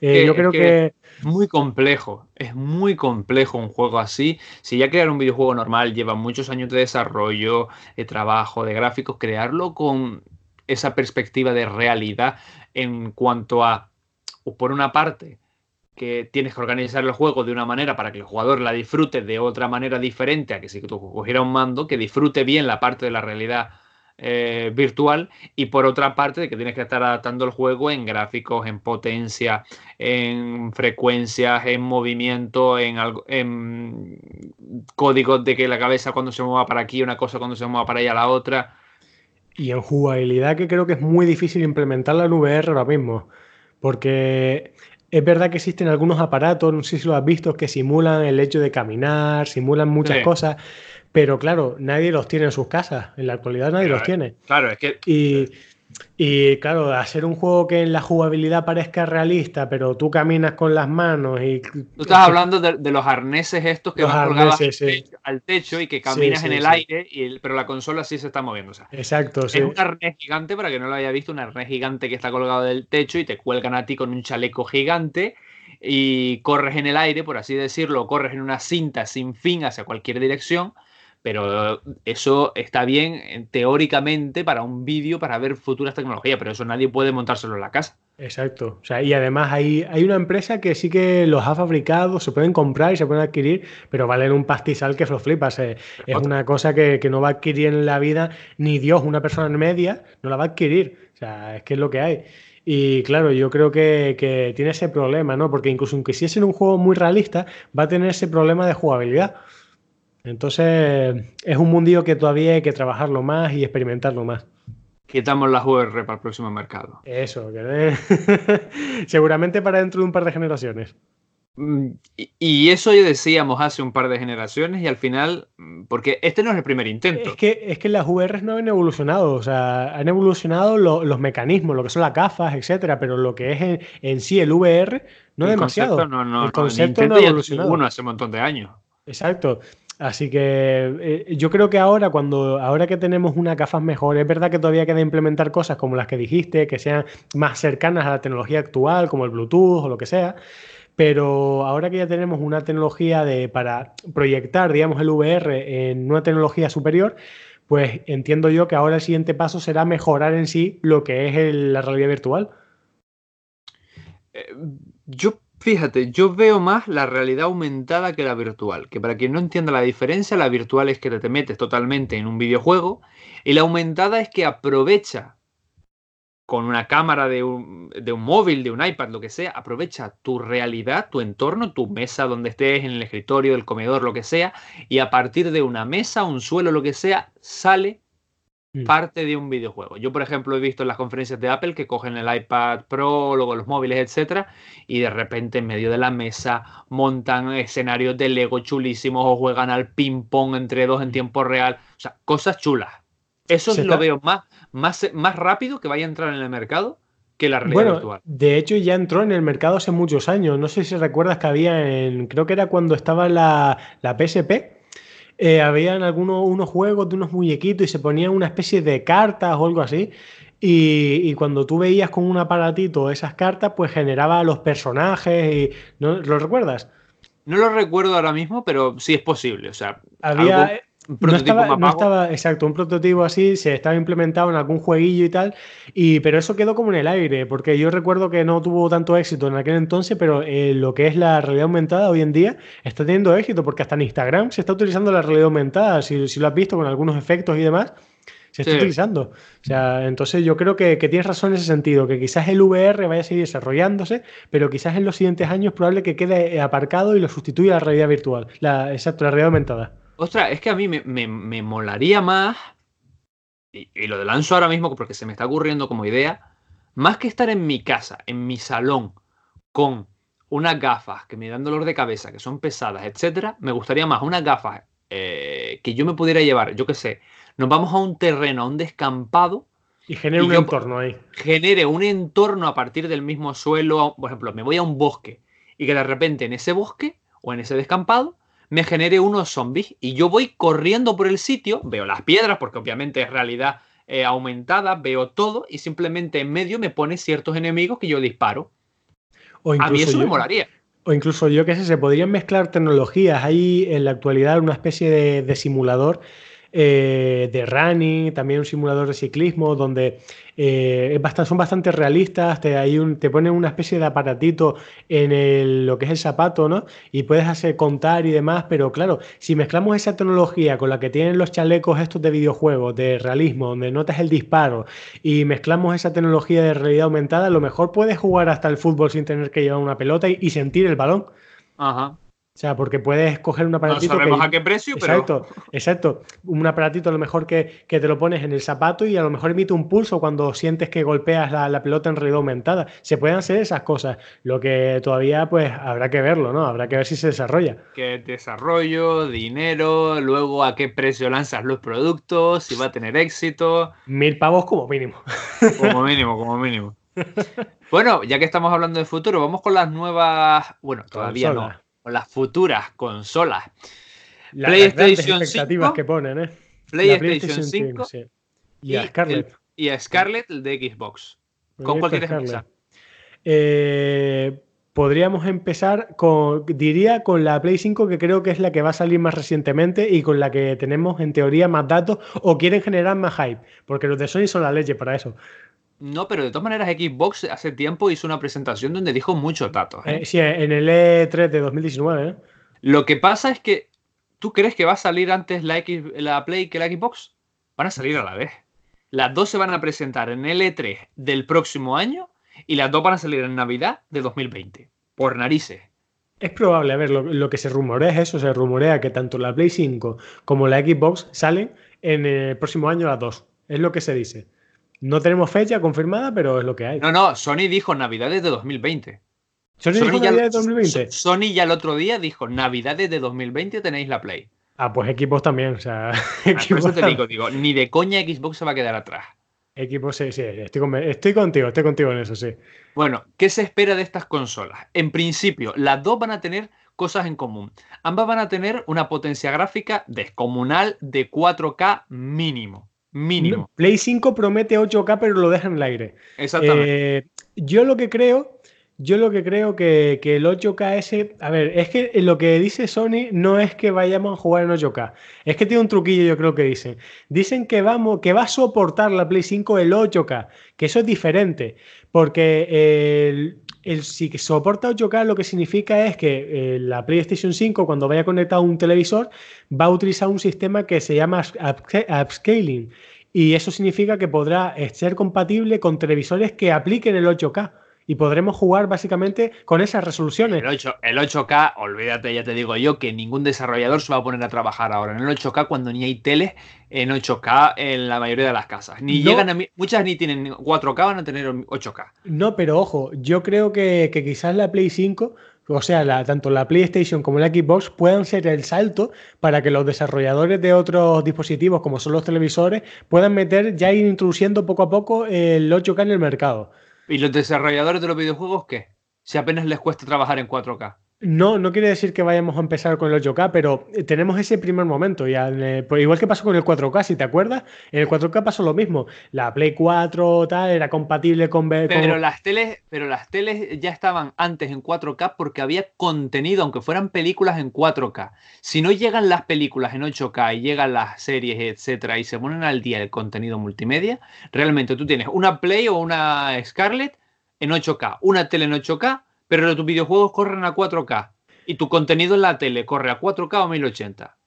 eh, yo creo que, Es muy complejo, es muy complejo un juego así. Si ya crear un videojuego normal lleva muchos años de desarrollo, de trabajo, de gráficos, crearlo con esa perspectiva de realidad en cuanto a por una parte, que tienes que organizar el juego de una manera para que el jugador la disfrute de otra manera diferente a que si tú cogieras un mando, que disfrute bien la parte de la realidad eh, virtual y por otra parte de que tienes que estar adaptando el juego en gráficos, en potencia, en frecuencias, en movimiento, en, en códigos de que la cabeza cuando se mueva para aquí, una cosa cuando se mueva para allá la otra. Y en jugabilidad que creo que es muy difícil implementarla en VR ahora mismo. Porque es verdad que existen algunos aparatos, no sé si lo has visto, que simulan el hecho de caminar, simulan muchas cosas, pero claro, nadie los tiene en sus casas. En la actualidad nadie los tiene. Claro, es que. Y, y claro, hacer un juego que en la jugabilidad parezca realista, pero tú caminas con las manos y... Tú estás hablando de, los arneses estos que van colgados al, techo, y que caminas en el aire, y pero la consola sí se está moviendo. Exacto, Es un arnés gigante, para que no lo haya visto, un arnés gigante que está colgado del techo y te cuelgan a ti con un chaleco gigante y corres en el aire, por así decirlo, corres en una cinta sin fin hacia cualquier dirección pero eso está bien eh, teóricamente para un vídeo, para ver futuras tecnologías, pero eso nadie puede montárselo en la casa. Exacto. O sea, y además hay, hay una empresa que sí que los ha fabricado, se pueden comprar y se pueden adquirir, pero valen un pastizal que los flipas. Eh, es una cosa que, no va a adquirir en la vida ni Dios, una persona en media, no la va a adquirir. O sea, es que es lo que hay. Y claro, yo creo que, que tiene ese problema, ¿no? Porque incluso aunque si es en un juego muy realista, va a tener ese problema de jugabilidad. Entonces, es un mundillo que todavía hay que trabajarlo más y experimentarlo más. Quitamos la VR para el próximo mercado. Eso, <laughs> seguramente para dentro de un par de generaciones. Mm, y eso ya decíamos hace un par de generaciones y al final, mm, porque este no es el primer intento. Es que, es que las VRs no han evolucionado, o sea, han evolucionado los mecanismos, lo que son las gafas, etcétera, pero lo que es en, sí el VR no el demasiado. Concepto no, no, el concepto no, ha evolucionado. Uno hace un montón de años. Exacto. Así que eh, yo creo que ahora, cuando, ahora que tenemos unas gafas mejores, es verdad que todavía queda implementar cosas como las que dijiste, que sean más cercanas a la tecnología actual, como el Bluetooth o lo que sea. Pero ahora que ya tenemos una tecnología de, para proyectar, digamos, el VR en una tecnología superior, pues entiendo yo que ahora el siguiente paso será mejorar en sí lo que es la realidad virtual. Eh, yo Fíjate, yo veo más la realidad aumentada que la virtual, que para quien no entienda la diferencia, la virtual es que te metes totalmente en un videojuego y la aumentada es que aprovecha con una cámara de un, de un, móvil, de un iPad, lo que sea, aprovecha tu realidad, tu entorno, tu mesa donde estés, en el escritorio, el comedor, lo que sea, y a partir de una mesa, un suelo, lo que sea, sale mm. parte de un videojuego. Yo, por ejemplo, he visto en las conferencias de Apple que cogen el iPad Pro, luego los móviles, etcétera, y de repente en medio de la mesa montan escenarios de Lego chulísimos o juegan al ping-pong entre dos en mm. tiempo real. O sea, cosas chulas. Eso lo veo más, más, más rápido que vaya a entrar en el mercado que la realidad bueno, virtual. De hecho, ya entró en el mercado hace muchos años. No sé si recuerdas que había en. Creo que era cuando estaba la, la PSP. Eh, habían algunos unos juegos de unos muñequitos y se ponían una especie de cartas o algo así. Y, cuando tú veías con un aparatito esas cartas, pues generaba los personajes y. ¿no? ¿Lo recuerdas? No lo recuerdo ahora mismo, pero sí es posible. O sea, había no estaba, exacto, un prototipo así se estaba implementado en algún jueguillo y tal, y, pero eso quedó como en el aire, porque yo recuerdo que no tuvo tanto éxito en aquel entonces, pero eh, lo que es la realidad aumentada hoy en día está teniendo éxito, porque hasta en Instagram se está utilizando la realidad aumentada, si, si lo has visto con algunos efectos y demás, se está utilizando. O sea, entonces yo creo que, que, tienes razón en ese sentido, que quizás el VR vaya a seguir desarrollándose, pero quizás en los siguientes años probable que quede aparcado y lo sustituya la realidad virtual, la, exacto, la realidad aumentada. Ostras, es que a mí me, molaría más, y, lo lanzo ahora mismo porque se me está ocurriendo como idea, más que estar en mi casa, en mi salón, con unas gafas que me dan dolor de cabeza, que son pesadas, etcétera, me gustaría más unas gafas eh, que yo me pudiera llevar, yo qué sé, nos vamos a un terreno, a un descampado. Y genere un entorno ahí. Genere un entorno a partir del mismo suelo. Por ejemplo, me voy a un bosque y que de repente en ese bosque o en ese descampado me genere unos zombies y yo voy corriendo por el sitio, veo las piedras porque obviamente es realidad eh, aumentada, veo todo y simplemente en medio me pone ciertos enemigos que yo disparo. O A mí eso me molaría. O incluso yo qué sé, se podrían mezclar tecnologías. Hay en la actualidad una especie de, de simulador eh, de running, también un simulador de ciclismo donde eh, son bastante realistas, te, hay un, te ponen una especie de aparatito en lo que es el zapato, ¿no? Y puedes hacer contar y demás, pero claro, si mezclamos esa tecnología con la que tienen los chalecos estos de videojuegos, de realismo, donde notas el disparo, y mezclamos esa tecnología de realidad aumentada, a lo mejor puedes jugar hasta el fútbol sin tener que llevar una pelota y sentir el balón. Ajá. O sea, porque puedes coger un aparatito. No sabemos a qué precio, pero. Exacto, exacto. Un aparatito a lo mejor que, te lo pones en el zapato y a lo mejor emite un pulso cuando sientes que golpeas la, pelota en realidad aumentada. Se pueden hacer esas cosas. Lo que todavía, pues, habrá que verlo, ¿no? Habrá que ver si se desarrolla. ¿Qué desarrollo, dinero, luego a qué precio lanzas los productos, si va a tener éxito. Mil pavos como mínimo. Como mínimo, como mínimo. <laughs> Bueno, ya que estamos hablando de futuro, vamos con las nuevas. Bueno, todavía no con las futuras consolas. PlayStation 5 que ponen, ¿eh? PlayStation, 5, y, a Scarlett. y a Scarlett de Xbox. ¿Con cuál quieres empezar? Eh, podríamos empezar con, diría, con la Play 5, que creo que es la que va a salir más recientemente y con la que tenemos en teoría más datos o quieren generar más hype, porque los de Sony son la leche para eso. No, pero de todas maneras Xbox hace tiempo hizo una presentación donde dijo muchos datos. ¿eh? Eh, sí, en el E3 de 2019. ¿eh? Lo que pasa es que, ¿tú crees que va a salir antes la, X, la Play que la Xbox? Van a salir a la vez. Las dos se van a presentar en el E3 del próximo año y las dos van a salir en Navidad de 2020. Por narices. Es probable, a ver, lo, lo, que se rumorea es eso, se rumorea que tanto la Play 5 como la Xbox salen en el próximo año las dos. Es lo que se dice. No tenemos fecha confirmada, pero es lo que hay. No, no, Sony dijo Navidades de 2020. ¿Sony, dijo Navidades de 2020? Sony ya el otro día dijo Navidades de 2020 tenéis la Play. Ah, pues Xbox también, o sea... Ah, <laughs> eso te digo, digo, ni de coña Xbox se va a quedar atrás. Xbox, sí, sí, estoy, estoy contigo, estoy contigo en eso, sí. Bueno, ¿qué se espera de estas consolas? En principio, las dos van a tener cosas en común. Ambas van a tener una potencia gráfica descomunal de 4K mínimo. Mínimo. Play 5 promete 8K, pero lo deja en el aire. Exactamente. Eh, yo lo que creo, yo lo que creo que, el 8K ese. A ver, es que lo que dice Sony no es que vayamos a jugar en 8K. Es que tiene un truquillo, yo creo que dicen. Dicen que vamos, que va a soportar la Play 5 el 8K, que eso es diferente. Porque el, el, si soporta 8K lo que significa es que eh, la PlayStation 5 cuando vaya conectado a un televisor va a utilizar un sistema que se llama upscaling. Y eso significa que podrá ser compatible con televisores que apliquen el 8K y podremos jugar básicamente con esas resoluciones. El, 8, el 8K, olvídate, ya te digo yo, que ningún desarrollador se va a poner a trabajar ahora en el 8K cuando ni hay teles en 8K en la mayoría de las casas. Ni llegan a, muchas ni tienen 4K, van a tener 8K. No, pero ojo, yo creo que, quizás la Play 5 o sea, tanto la PlayStation como la Xbox puedan ser el salto para que los desarrolladores de otros dispositivos, como son los televisores, puedan meter, ya ir introduciendo poco a poco el 8K en el mercado. ¿Y los desarrolladores de los videojuegos qué? Si apenas les cuesta trabajar en 4K. No, no quiere decir que vayamos a empezar con el 8K, pero eh, tenemos ese primer momento. Ya, pues igual que pasó con el 4K, si te acuerdas, en el 4K pasó lo mismo. La Play 4 tal era compatible con Pero las teles, pero las teles ya estaban antes en 4K porque había contenido, aunque fueran películas en 4K. Si no llegan las películas en 8K y llegan las series, etcétera, y se ponen al día el contenido multimedia, realmente tú tienes una Play o una Scarlett en 8K, una tele en 8K pero tus videojuegos corren a 4K y tu contenido en la tele corre a 4K o 1080.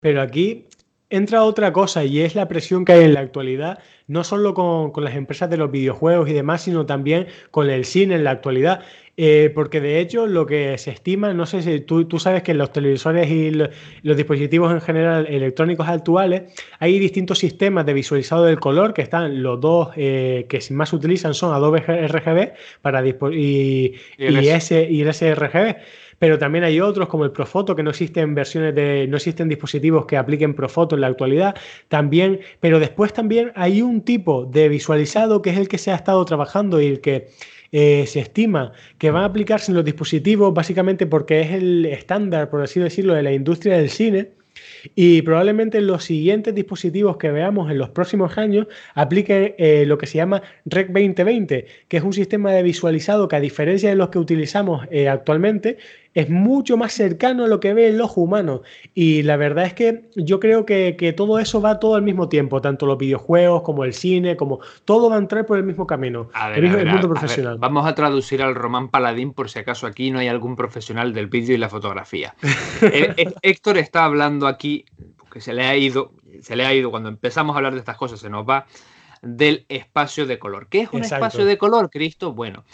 Pero aquí entra otra cosa y es la presión que hay en la actualidad, no solo con, con, las empresas de los videojuegos y demás, sino también con el cine en la actualidad. Eh, porque de hecho lo que se estima, no sé si tú, tú sabes que en los televisores y los dispositivos en general electrónicos actuales hay distintos sistemas de visualizado del color que están los dos eh, que más utilizan son Adobe RGB para y, y, y el sRGB pero también hay otros como el Profoto, que no existen versiones de, no existen dispositivos que apliquen Profoto en la actualidad, también, pero después también hay un tipo de visualizado que es el que se ha estado trabajando y el que eh, se estima que van a aplicarse en los dispositivos básicamente porque es el estándar, por así decirlo, de la industria del cine. Y probablemente los siguientes dispositivos que veamos en los próximos años apliquen eh, lo que se llama Rec 2020, que es un sistema de visualizado que a diferencia de los que utilizamos eh, actualmente, es mucho más cercano a lo que ve el ojo humano. Y la verdad es que yo creo que, todo eso va todo al mismo tiempo, tanto los videojuegos como el cine, como todo va a entrar por el mismo camino, el, mundo profesional. vamos a traducir al Román Paladín por si acaso aquí no hay algún profesional del vídeo y la fotografía. <laughs> Eh, eh, Héctor está hablando aquí, porque se le ha ido, se le ha ido cuando empezamos a hablar de estas cosas, se nos va del espacio de color. ¿Qué es un espacio de color, Cristo? Bueno,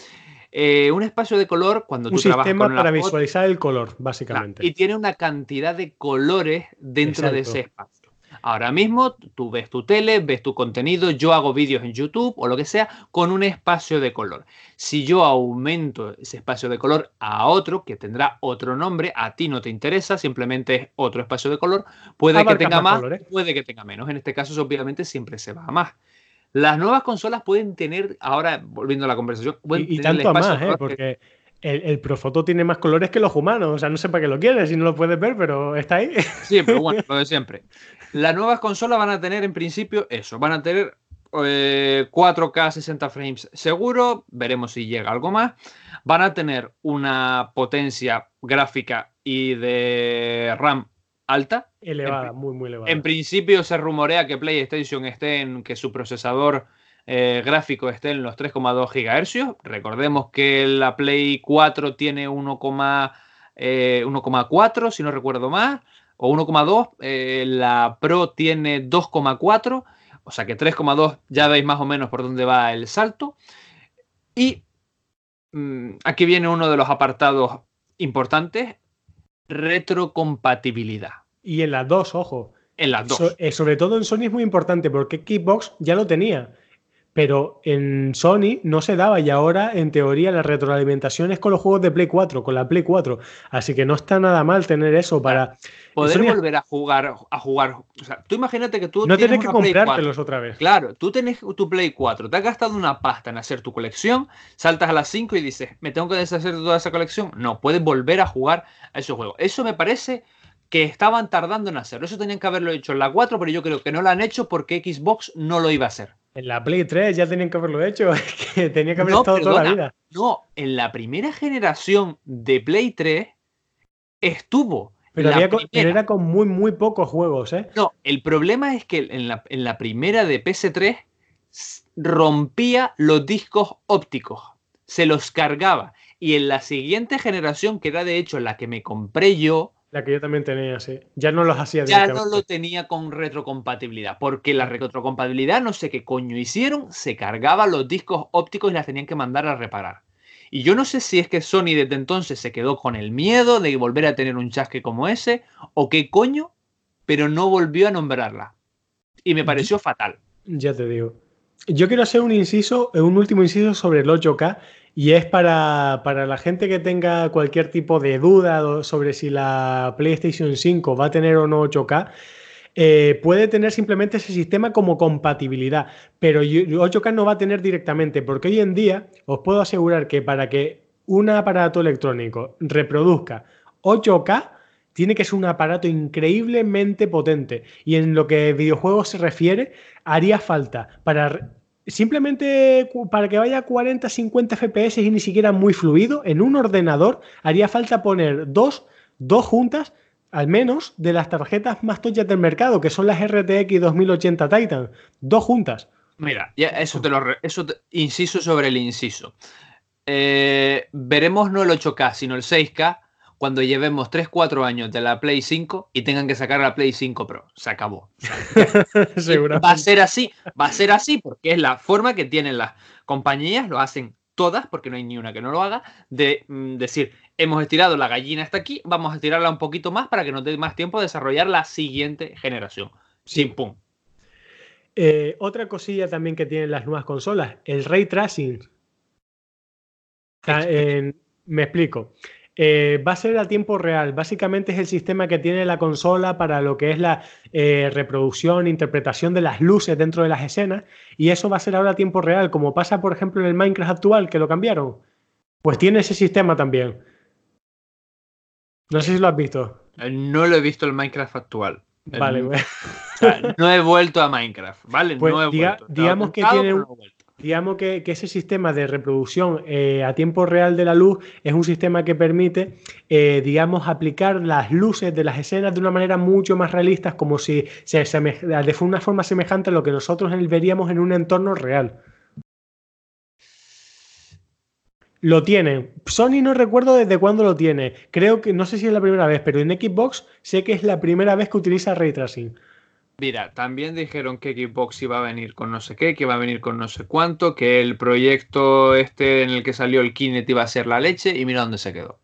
eh, un espacio de color cuando tú trabajas con para visualizar el color, básicamente. y tiene una cantidad de colores dentro de ese espacio. Ahora mismo tú ves tu tele, ves tu contenido, yo hago vídeos en YouTube o lo que sea con un espacio de color. Si yo aumento ese espacio de color a otro que tendrá otro nombre, a ti no te interesa, simplemente es otro espacio de color, puede que tenga más, puede que tenga menos. En este caso, obviamente, siempre se va a más. Las nuevas consolas pueden tener, ahora volviendo a la conversación, y, tanto más, ¿eh? porque el, el, Profoto tiene más colores que los humanos. O sea, no sé para qué lo quieres si no lo puedes ver, pero está ahí. <laughs> Sí, pero bueno, <laughs> lo de siempre. Las nuevas consolas van a tener en principio eso, van a tener 4K eh, 60 frames seguro, veremos si llega algo más. Van a tener una potencia gráfica y de RAM alta. Elevada, muy, muy elevada. En principio se rumorea que PlayStation esté en que su procesador eh, gráfico esté en los 3,2 GHz. Recordemos que la Play 4 tiene 1,4, eh, si no recuerdo más, o 1,2. Eh, la Pro tiene 2,4. O sea que 3,2 ya veis más o menos por dónde va el salto. Y mm, aquí viene uno de los apartados importantes, retrocompatibilidad. Y en las dos, ojo. En las dos. Eh, sobre todo en Sony es muy importante porque Xbox ya lo tenía. Pero en Sony no se daba y ahora en teoría la retroalimentación es con los juegos de Play 4, con la Play 4. Así que no está nada mal tener eso para poder volver a jugar a jugar. O sea, tú imagínate que tú no tienes que comprártelos otra vez. Claro, tú tienes tu Play 4, te has gastado una pasta en hacer tu colección, saltas a las 5 y dices, "¿Me tengo que deshacer de toda esa colección?" No, puedes volver a jugar a esos juegos. Eso me parece que estaban tardando en hacerlo. Eso tenían que haberlo hecho en la 4, pero yo creo que no lo han hecho porque Xbox no lo iba a hacer. En la Play 3 ya tenían que haberlo hecho, <laughs> que tenía que haber estado toda la vida. No, en la primera generación de Play 3 estuvo. Pero, era con muy, muy pocos juegos, ¿eh? No, el problema es que en la, en la primera de PS3 rompía los discos ópticos, se los cargaba. Y en la siguiente generación, que era de hecho la que me compré yo, La que yo también tenía, sí. Ya no los hacía Ya no lo tenía con retrocompatibilidad, porque la retrocompatibilidad no sé qué coño hicieron, se cargaban los discos ópticos y las tenían que mandar a reparar. Y yo no sé si es que Sony desde entonces se quedó con el miedo de volver a tener un chasque como ese, o qué coño, pero no volvió a nombrarla. Y me pareció fatal. Ya te digo. Yo quiero hacer un inciso, un último inciso sobre el 8K, y es para, la gente que tenga cualquier tipo de duda sobre si la PlayStation 5 va a tener o no 8K. Eh, puede tener simplemente ese sistema como compatibilidad, pero 8K no va a tener directamente, porque hoy en día os puedo asegurar que para que un aparato electrónico reproduzca 8K, tiene que ser un aparato increíblemente potente. Y en lo que videojuegos se refiere, haría falta para simplemente para que vaya a 40, 50 FPS y ni siquiera muy fluido, en un ordenador haría falta poner dos, dos juntas al menos de las tarjetas más tochas del mercado, que son las RTX 2080 Titan. Dos juntas. Mira, ya eso te lo eso inciso sobre el inciso. Eh, veremos no el 8K, sino el 6K cuando llevemos 3-4 años de la Play 5 y tengan que sacar la Play 5 Pro. Se acabó. <laughs> va a ser así, va a ser así porque es la forma que tienen las compañías, lo hacen todas, porque no hay ni una que no lo haga, de mm, decir, hemos estirado la gallina hasta aquí, vamos a estirarla un poquito más para que nos dé más tiempo a desarrollar la siguiente generación. Sin pum. Eh, otra cosilla también que tienen las nuevas consolas, el ray tracing. me explico. Eh, va a ser a tiempo real. Básicamente es el sistema que tiene la consola para lo que es la eh, reproducción, interpretación de las luces dentro de las escenas. Y eso va a ser ahora a tiempo real, como pasa, por ejemplo, en el Minecraft actual, que lo cambiaron. Pues tiene ese sistema también. No sé si lo has visto. Eh, no lo he visto el Minecraft actual. Vale, no he vuelto a Minecraft, ¿vale? <laughs> Pues no he vuelto. Digamos que tiene un, digamos que, ese sistema de reproducción eh, a tiempo real de la luz es un sistema que permite, eh, digamos, aplicar las luces de las escenas de una manera mucho más realista, como si se de una forma semejante a lo que nosotros veríamos en un entorno real. Lo tienen. Sony no recuerdo desde cuándo lo tiene. Creo que, no sé si es la primera vez, pero en Xbox sé que es la primera vez que utiliza ray tracing. Mira, también dijeron que Xbox iba a venir con no sé qué, que iba a venir con no sé cuánto, que el proyecto este en el que salió el Kinect iba a ser la leche y mira dónde se quedó.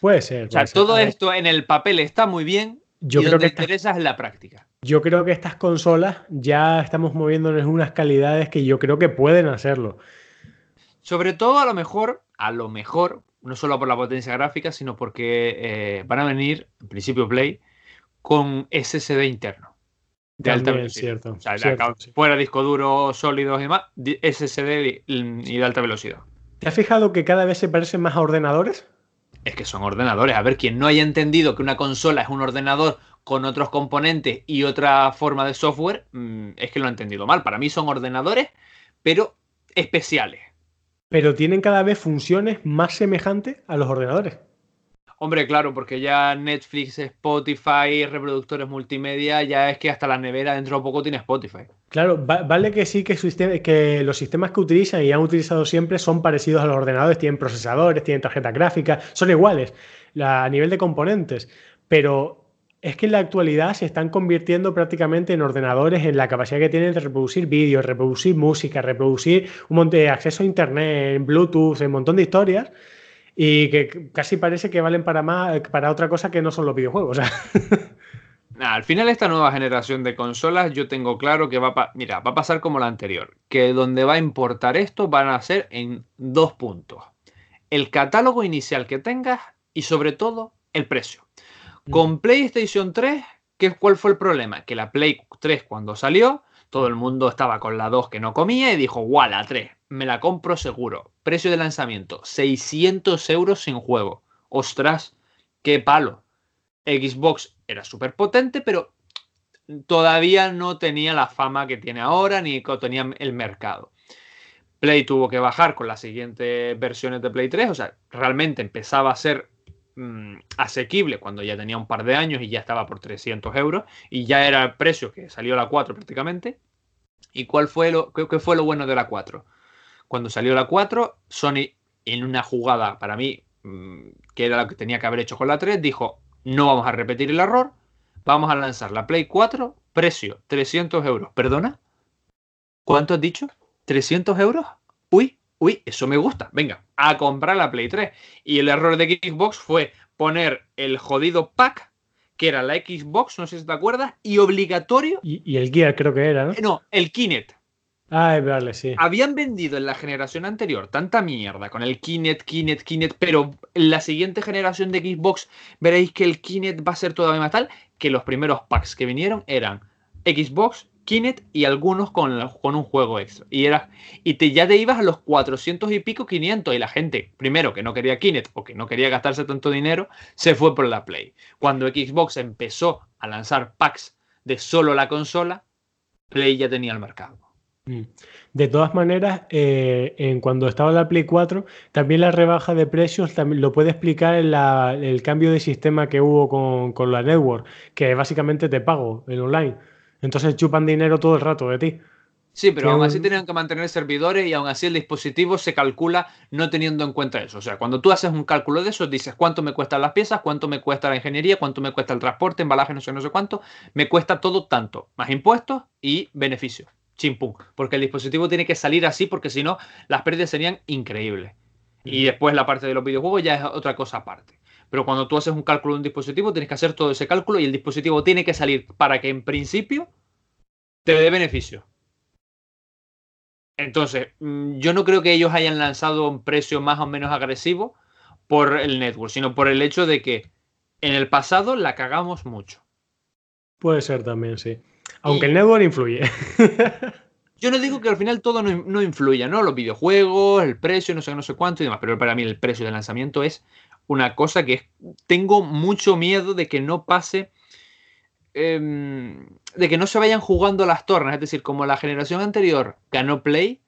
Puede ser. o sea, todo esto en el papel está muy bien. Yo creo que interesa es la práctica. Yo creo que estas consolas ya estamos moviéndonos en unas calidades que yo creo que pueden hacerlo. Sobre todo a lo mejor, a lo mejor, no solo por la potencia gráfica, sino porque eh, van a venir, en principio Play, con SSD interno de alta velocidad. Cierto, Fuera disco duro, sólidos y demás, SSD y de alta velocidad. ¿Te has fijado que cada vez se parecen más a ordenadores? Es que son ordenadores. A ver, quien no haya entendido que una consola es un ordenador con otros componentes y otra forma de software, mm, es que lo ha entendido mal. Para mí son ordenadores, pero especiales. Pero tienen cada vez funciones más semejantes a los ordenadores. Hombre, claro, porque ya Netflix, Spotify, reproductores multimedia, ya es que hasta la nevera dentro de poco tiene Spotify. Claro, vale que sí que, los sistemas que utilizan y han utilizado siempre son parecidos a los ordenadores, tienen procesadores, tienen tarjeta gráfica, son iguales a nivel de componentes, pero es que en la actualidad se están convirtiendo prácticamente en ordenadores en la capacidad que tienen de reproducir vídeos, reproducir música, reproducir un montón de acceso a internet, en Bluetooth, un montón de historias y que casi parece que valen para más para otra cosa que no son los videojuegos. <laughs> al final esta nueva generación de consolas yo tengo claro que va a, mira, va a pasar como la anterior, que donde va a importar esto van a ser en dos puntos. El catálogo inicial que tengas y sobre todo el precio. Mm. Con PlayStation 3, ¿qué, ¿cuál fue el problema? Que la Play 3 cuando salió, todo el mundo estaba con la 2 que no comía y dijo, guau, la 3 me la compro seguro. Precio de lanzamiento, 600 euros sin juego. Ostras, qué palo. Xbox era súper potente, pero todavía no tenía la fama que tiene ahora, ni que tenía el mercado. Play tuvo que bajar con las siguientes versiones de Play 3, o sea, realmente empezaba a ser mm, asequible cuando ya tenía un par de años y ya estaba por 300 euros, y ya era el precio que salió la 4 prácticamente. ¿Y cuál fue lo, qué fue lo bueno de la 4? Cuando salió la 4, Sony, en una jugada para mí, mm, que era lo que tenía que haber hecho con la 3, dijo, no vamos a repetir el error, vamos a lanzar la Play 4, precio 300 euros. ¿Perdona? ¿Cuánto has dicho? ¿300 euros? Uy, uy, eso me gusta. Venga, a comprar la Play 3. Y el error de Xbox fue poner el jodido pack, que era la Xbox, no sé si te acuerdas, y obligatorio. Y, el Gear creo que era, ¿no? No, el Kinect. Sí. Habían vendido en la generación anterior tanta mierda con el Kinect, Kinect, Kinect, pero en la siguiente generación de Xbox veréis que el Kinect va a ser todavía más tal que los primeros packs que vinieron eran Xbox, Kinect y algunos con, con un juego extra. Y, era, y te, ya te ibas a los 400 y pico, 500. Y la gente, primero que no quería Kinect o que no quería gastarse tanto dinero, se fue por la Play. Cuando Xbox empezó a lanzar packs de solo la consola, Play ya tenía el mercado. Mm. De todas maneras, eh, en cuando estaba la Play 4, también la rebaja de precios también lo puede explicar en el cambio de sistema que hubo con, con, la network, que básicamente te pago en online. Entonces chupan dinero todo el rato de ti. Sí, pero aún así tenían que mantener servidores y aún así el dispositivo se calcula no teniendo en cuenta eso. O sea, cuando tú haces un cálculo de eso, dices cuánto me cuestan las piezas, cuánto me cuesta la ingeniería, cuánto me cuesta el transporte, embalaje, no sé, no sé cuánto, me cuesta todo tanto, más impuestos y beneficios chimpum, porque el dispositivo tiene que salir así porque si no las pérdidas serían increíbles. Y después la parte de los videojuegos ya es otra cosa aparte. Pero cuando tú haces un cálculo de un dispositivo, tienes que hacer todo ese cálculo y el dispositivo tiene que salir para que en principio te dé beneficio. Entonces, mm, yo no creo que ellos hayan lanzado un precio más o menos agresivo por el network, sino por el hecho de que en el pasado la cagamos mucho. Puede ser también, sí. Aunque el network influye. Yo no digo que al final todo no, influya, ¿no? Los videojuegos, el precio, no sé, no sé cuánto y demás, pero para mí el precio de lanzamiento es una cosa que tengo mucho miedo de que no pase, em, de que no se vayan jugando las tornas, es decir, como la generación anterior ganó Play,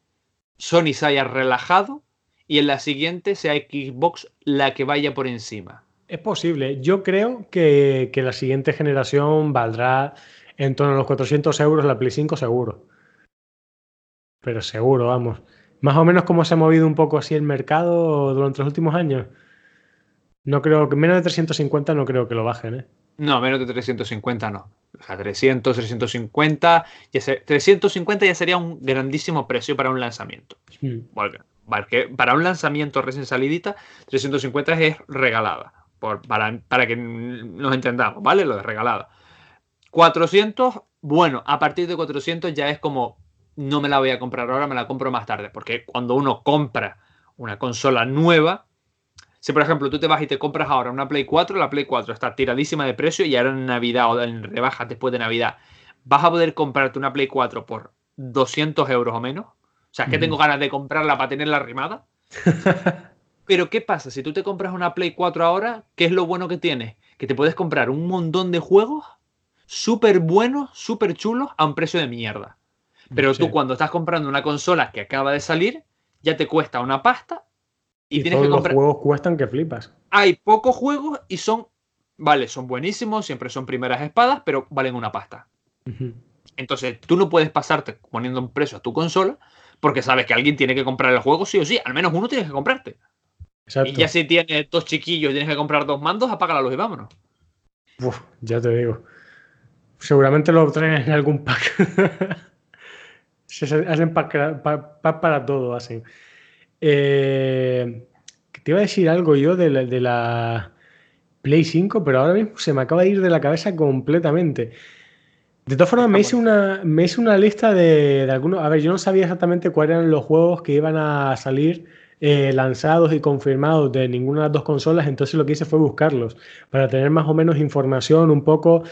Sony se haya relajado y en la siguiente sea Xbox la que vaya por encima. Es posible. Yo creo que, que la siguiente generación valdrá en torno a los 400 euros la Play 5 seguro. Pero seguro, vamos. Más o menos como se ha movido un poco así el mercado durante los últimos años. No creo que menos de 350 no creo que lo bajen, ¿eh? No, menos de 350 no. O sea, 300, 350, ya 350 ya sería un grandísimo precio para un lanzamiento. Hmm. Porque para un lanzamiento recién salidita, 350 es regalada. Por, para, para que nos entendamos, ¿vale? Lo de regalada. 400, bueno, a partir de 400 ya es como, no me la voy a comprar ahora, me la compro más tarde, porque cuando uno compra una consola nueva, si por ejemplo tú te vas y te compras ahora una Play 4, la Play 4 está tiradísima de precio y ahora en Navidad o en rebajas después de Navidad, vas a poder comprarte una Play 4 por 200 euros o menos. O sea, es que tengo ganas de comprarla para tenerla arrimada. <laughs> Pero ¿qué pasa? Si tú te compras una Play 4 ahora, ¿qué es lo bueno que tienes? Que te puedes comprar un montón de juegos súper buenos, súper chulos a un precio de mierda. Pero tú cuando estás comprando una consola que acaba de salir, ya te cuesta una pasta y, tienes que comprar... Los juegos cuestan que flipas. Hay pocos juegos y son, vale, son buenísimos, siempre son primeras espadas, pero valen una pasta. Entonces tú no puedes pasarte poniendo un precio a tu consola porque sabes que alguien tiene que comprar el juego sí o sí, al menos uno tienes que comprarte. Y ya si tienes dos chiquillos y tienes que comprar dos mandos, apaga la luz y vámonos. Uf, ya te digo. Seguramente lo traen en algún pack. <laughs> Se hacen pack, para todo, hacen. Eh, te iba a decir algo yo de la, Play 5, pero ahora mismo se me acaba de ir de la cabeza completamente. De todas formas, me hice una, me hice una lista de, algunos. A ver, yo no sabía exactamente cuáles eran los juegos que iban a salir eh, lanzados y confirmados de ninguna de las dos consolas, entonces lo que hice fue buscarlos para tener más o menos información un poco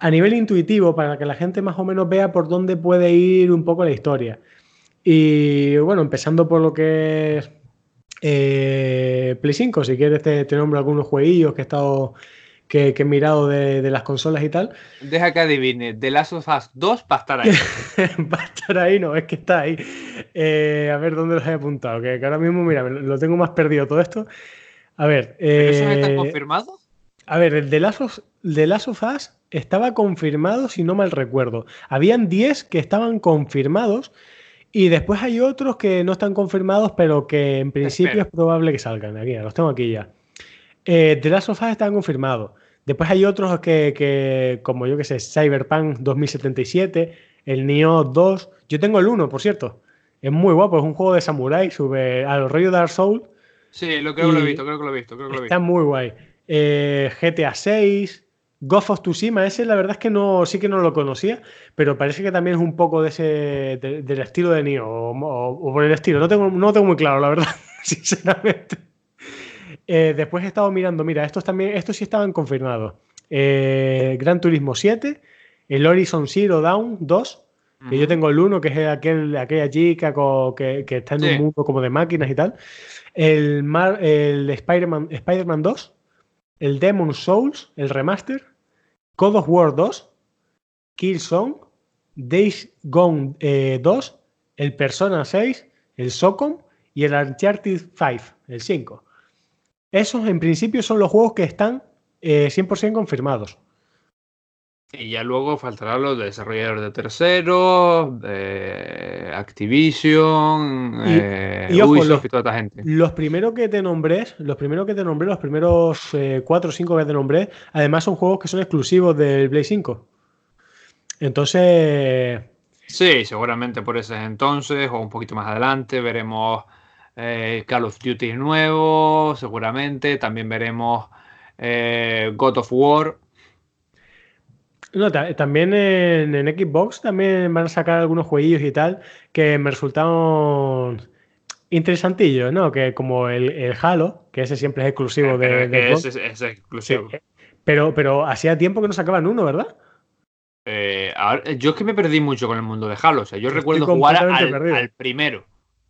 a nivel intuitivo para que la gente más o menos vea por dónde puede ir un poco la historia. Y bueno, empezando por lo que es eh, Play 5, si quieres te, nombro algunos jueguillos que he estado que, he mirado de, las consolas y tal. Deja que adivine, The Last of Us 2 para estar ahí. <laughs> para estar ahí, no, es que está ahí. Eh, a ver dónde los he apuntado, que, ahora mismo, mira, lo tengo más perdido todo esto. A ver. ¿Pero ¿Esos están eh, confirmados? A ver, el de Last of, The Last of Us estaba confirmado, si no mal recuerdo. Habían 10 que estaban confirmados y después hay otros que no están confirmados, pero que en principio es probable que salgan. Aquí, los tengo aquí ya. Eh, The Last of Us está confirmado. Después hay otros que, como yo que sé, Cyberpunk 2077, el Neo 2. Yo tengo el 1, por cierto. Es muy guapo, es un juego de samurai, sube al rollo Dark Souls. Sí, lo creo que lo he visto, creo que lo he visto. Creo que lo he visto. Está muy guay. Eh, GTA 6, Ghost of Tsushima, ese la verdad es que no, sí que no lo conocía, pero parece que también es un poco de ese, del estilo de Neo, o, por el estilo. No tengo, no tengo muy claro, la verdad, <laughs> sinceramente. Eh, después he estado mirando, mira, estos también, estos sí estaban confirmados. Eh, Gran Turismo 7, el Horizon Zero Dawn 2, que yo tengo el 1, que es aquel, aquella chica que, está en un mundo como de máquinas y tal. El, el Spider-Man Spider 2, el Demon Souls, el remaster, God of War 2, Killzone, Days Gone 2, eh, el Persona 6, el Socom y el Uncharted 5, el 5. Esos en principio son los juegos que están 100% eh, confirmados. Y ya luego faltarán los desarrolladores de terceros, de Activision, y, eh, Ubisoft y toda esta gente. Los primeros que te nombré, los primeros que te nombré, los primeros 4 o 5 que te nombré, además son juegos que son exclusivos del Play 5. Entonces. Sí, seguramente por ese entonces o un poquito más adelante veremos eh, Call of Duty nuevo, seguramente. También veremos eh, God of War. No, también en, Xbox también van a sacar algunos jueguillos y tal que me resultaron interesantillos, ¿no? Que como el, Halo, que ese siempre es exclusivo de, Xbox. Es exclusivo. Pero, pero hacía tiempo que no sacaban uno, ¿verdad? Eh, yo es que me perdí mucho con el mundo de Halo. O sea, yo recuerdo jugar al, primero.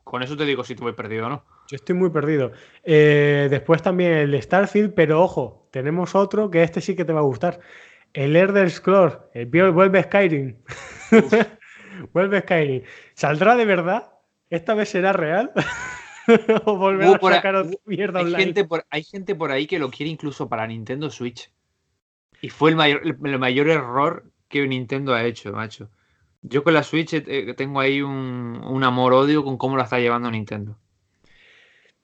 Con eso te digo si estuve perdido o no. Yo estoy muy perdido. Eh, después también el Starfield, pero ojo, tenemos otro que este sí que te va a gustar. El Elder Scrolls, el vuelve Skyrim. <laughs> vuelve Skyrim. ¿Saldrá de verdad? ¿Esta vez será real? <laughs> ¿O volverá a sacar mierda hay Gente por, hay gente por ahí que lo quiere incluso para Nintendo Switch. Y fue el mayor, el mayor error que Nintendo ha hecho, macho. Yo con la Switch eh, tengo ahí un, un amor-odio con cómo la está llevando Nintendo.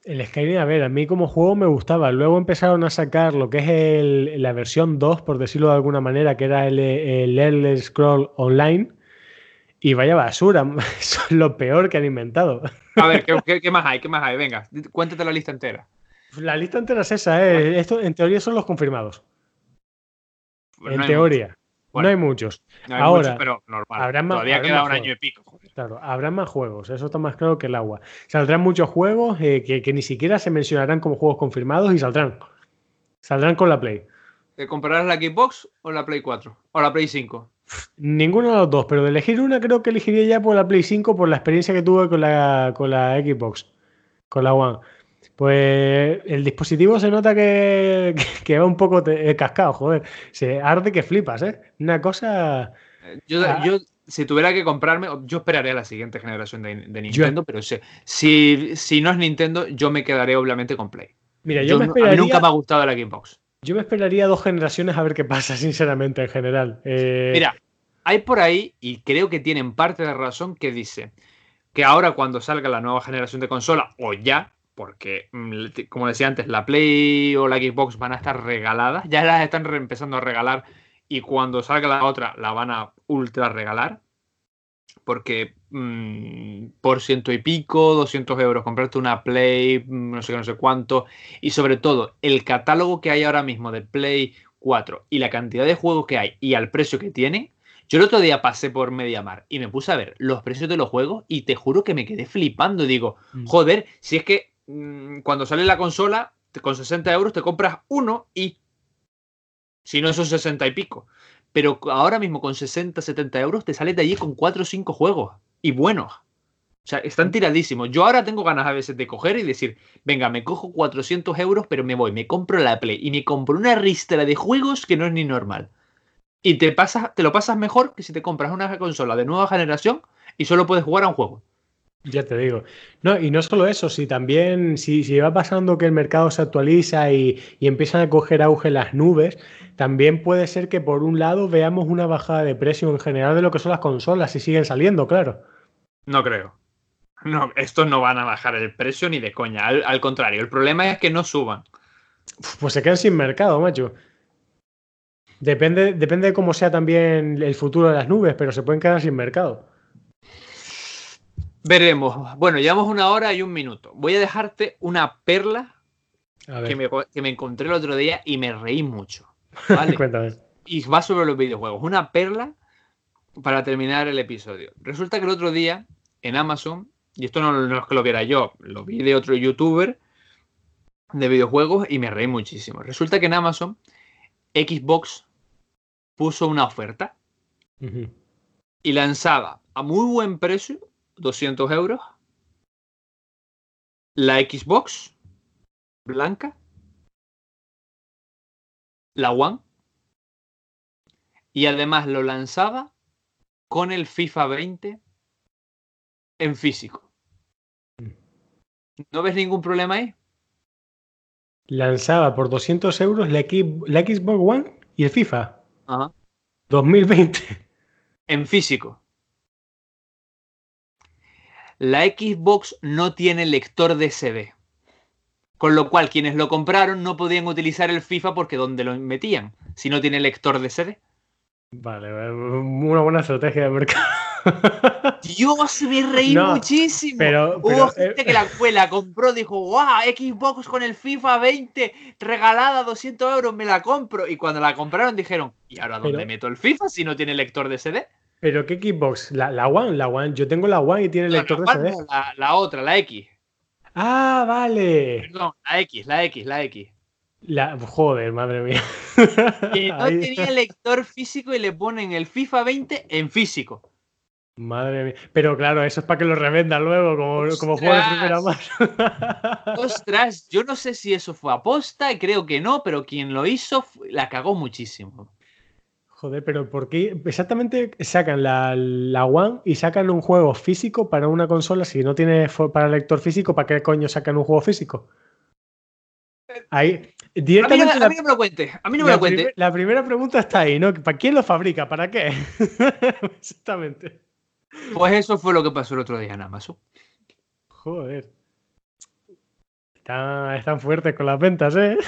El Skyrim, a ver, a mí como juego me gustaba. Luego empezaron a sacar lo que es la versión 2, por decirlo de alguna manera, que era el, el Elder Scroll Online. Y vaya basura, <laughs> eso es lo peor que han inventado. A ver, ¿qué, más hay? ¿Qué más hay? Venga, cuéntate la lista entera. La lista entera es esa, ¿eh? Esto en teoría son los confirmados. Pues en teoría. no hay muchos. Ahora, pero normal. Habrá Todavía queda un año y pico. Claro, habrá más juegos, eso está más claro que el agua. Saldrán muchos juegos eh, que, ni siquiera se mencionarán como juegos confirmados y saldrán. Saldrán con la Play. ¿Te comprarás la Xbox o la Play 4? ¿O la Play 5? Ninguno de los dos, pero de elegir una creo que elegiría ya por la Play 5 por la experiencia que tuve con la, con la Xbox, con la One. Pues el dispositivo se nota que, va un poco cascado, joder. Se arde que flipas, ¿eh? Una cosa... Yo, yo si tuviera que comprarme, yo esperaré a la siguiente generación de, Nintendo, pero si, si, no es Nintendo, yo me quedaré obviamente con Play. Mira, yo, me esperaría, a mí nunca me ha gustado la Gamebox. Yo me esperaría dos generaciones a ver qué pasa, <laughs> sinceramente, en general. Eh, Mira, hay por ahí, y creo que tienen parte de razón, que dice que ahora cuando salga la nueva generación de consola, o ya, porque, mm, como decía antes, la Play o la Xbox van a estar regaladas, ya las están empezando a regalar y cuando salga la otra la van a ultra regalar. Porque mm, por ciento y pico, 200 euros, comprarte una Play, mm, no sé qué, no sé cuánto. Y sobre todo, el catálogo que hay ahora mismo de Play 4 y la cantidad de juegos que hay y al precio que tienen. Yo el otro día pasé por Mediamar y me puse a ver los precios de los juegos y te juro que me quedé flipando. Digo, mm. joder, si es que cuando sale la consola, con 60 euros te compras uno y si no, esos 60 y pico. Pero ahora mismo con 60, 70 euros te sales de allí con 4 o 5 juegos. Y buenos. O sea, están tiradísimos. Yo ahora tengo ganas a veces de coger y decir, venga, me cojo 400 euros, pero me voy, me compro la Play y me compro una ristra de juegos que no es ni normal. Y te, pasas, te lo pasas mejor que si te compras una consola de nueva generación y solo puedes jugar a un juego. Ya te digo. No, y no solo eso, si también, si, si va pasando que el mercado se actualiza y, empiezan a coger auge las nubes, también puede ser que por un lado veamos una bajada de precio en general de lo que son las consolas y siguen saliendo, claro. No creo. No, estos no van a bajar el precio ni de coña. Al, al contrario, el problema es que no suban. Pues se quedan sin mercado, macho. Depende, depende de cómo sea también el futuro de las nubes, pero se pueden quedar sin mercado. Veremos. Bueno, llevamos una hora y un minuto. Voy a dejarte una perla que me, encontré el otro día y me reí mucho. <laughs> Cuéntame. Y va sobre los videojuegos. Una perla para terminar el episodio. Resulta que el otro día en Amazon, y esto no, es que lo viera yo, lo vi de otro youtuber de videojuegos y me reí muchísimo. Resulta que en Amazon Xbox puso una oferta y lanzaba a muy buen precio 200 euros. La Xbox blanca. La One. Y además lo lanzaba con el FIFA 20 en físico. ¿No ves ningún problema ahí? Lanzaba por 200 euros la, la Xbox One y el FIFA. Ajá. 2020. En físico. La Xbox no tiene lector de CD. Con lo cual, quienes lo compraron no podían utilizar el FIFA porque ¿dónde lo metían? Si no tiene lector de CD. Vale, una buena estrategia de mercado. <laughs> Dios, me reí muchísimo. Pero, Hubo gente eh, que la, fue, la compró, dijo, ¡guau! Xbox con el FIFA 20 regalada 200 euros, me la compro. Y cuando la compraron dijeron, ¿y ahora dónde meto el FIFA si no tiene lector de CD? ¿Pero qué Xbox? ¿La, la One? La One. Yo tengo la One y tiene lector de CD. La, otra, la X. Ah, vale. Perdón, la X, la X, la X. La, joder, madre mía. Que <laughs> no tenía lector físico y le ponen el FIFA 20 en físico. Madre mía. Pero claro, eso es para que lo revendan luego, como, como juego de primera mano. <laughs> Ostras, yo no sé si eso fue aposta, creo que no, pero quien lo hizo la cagó muchísimo. Joder, pero ¿por qué exactamente sacan la, la, One y sacan un juego físico para una consola si no tiene para lector físico? ¿Para qué coño sacan un juego físico? Ahí, directamente a, mí, no me lo cuente. A mí no me lo cuente. la primera pregunta está ahí, ¿no? ¿Para quién lo fabrica? ¿Para qué? <laughs> Exactamente. Pues eso fue lo que pasó el otro día en Amazon. Joder. Están, fuertes con las ventas, ¿eh?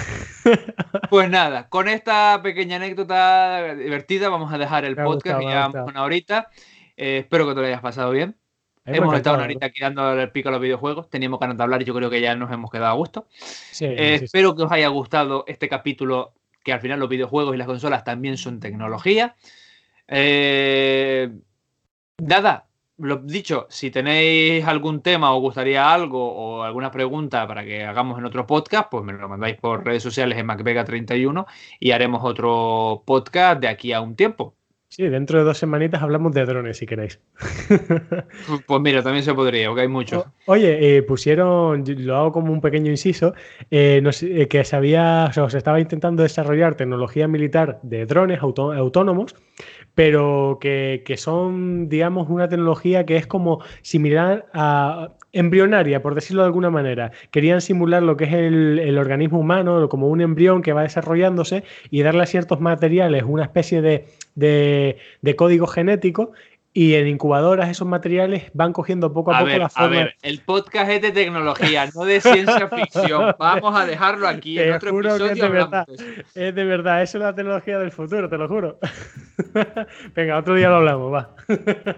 <laughs> Pues nada, con esta pequeña anécdota divertida vamos a dejar el podcast. ya una horita. Eh, espero que te lo hayas pasado bien. hemos estado una horita aquí dando el pico a los videojuegos. Teníamos ganas de hablar y yo creo que ya nos hemos quedado a gusto. Eh, espero que os haya gustado este capítulo, que al final los videojuegos y las consolas también son tecnología. Eh, nada, lo dicho, si tenéis algún tema o gustaría algo o alguna pregunta para que hagamos en otro podcast, pues me lo mandáis por redes sociales en MacVega31 y haremos otro podcast de aquí a un tiempo. Sí, dentro de dos semanitas hablamos de drones si queréis. <laughs> Pues mira, también se podría, porque hay muchos. Oye, eh, pusieron, lo hago como un pequeño inciso, eh, eh, que se había, o se estaba intentando desarrollar tecnología militar de drones autónomos pero que, son, digamos, una tecnología que es como similar a embrionaria, por decirlo de alguna manera. Querían simular lo que es el, organismo humano, como un embrión que va desarrollándose y darle a ciertos materiales una especie de, de código genético y en incubadoras esos materiales van cogiendo poco a, poco la forma. A ver, el podcast es de tecnología, no de ciencia ficción. <laughs> Vamos a dejarlo aquí. en otro episodio es de verdad. Es de verdad, eso es la tecnología del futuro, te lo juro. <laughs> Venga, otro día lo hablamos, va.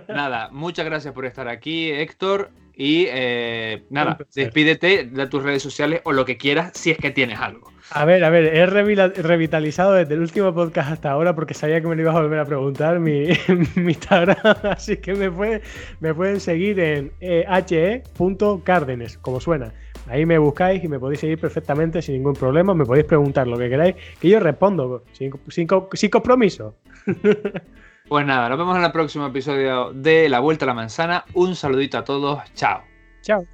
Nada, muchas gracias por estar aquí, Héctor. Y eh, nada, despídete de tus redes sociales o lo que quieras si es que tienes algo. A ver, a ver, he revitalizado desde el último podcast hasta ahora porque sabía que me lo ibas a volver a preguntar mi, <laughs> Instagram, <laughs> así que me, me pueden seguir en eh, he.cárdenes, como suena. Ahí me buscáis y me podéis seguir perfectamente sin ningún problema, me podéis preguntar lo que queráis, que yo respondo sin, sin compromiso. <laughs> Pues nada, nos vemos en el próximo episodio de La Vuelta a la Manzana. Un saludito a todos, chao. Chao.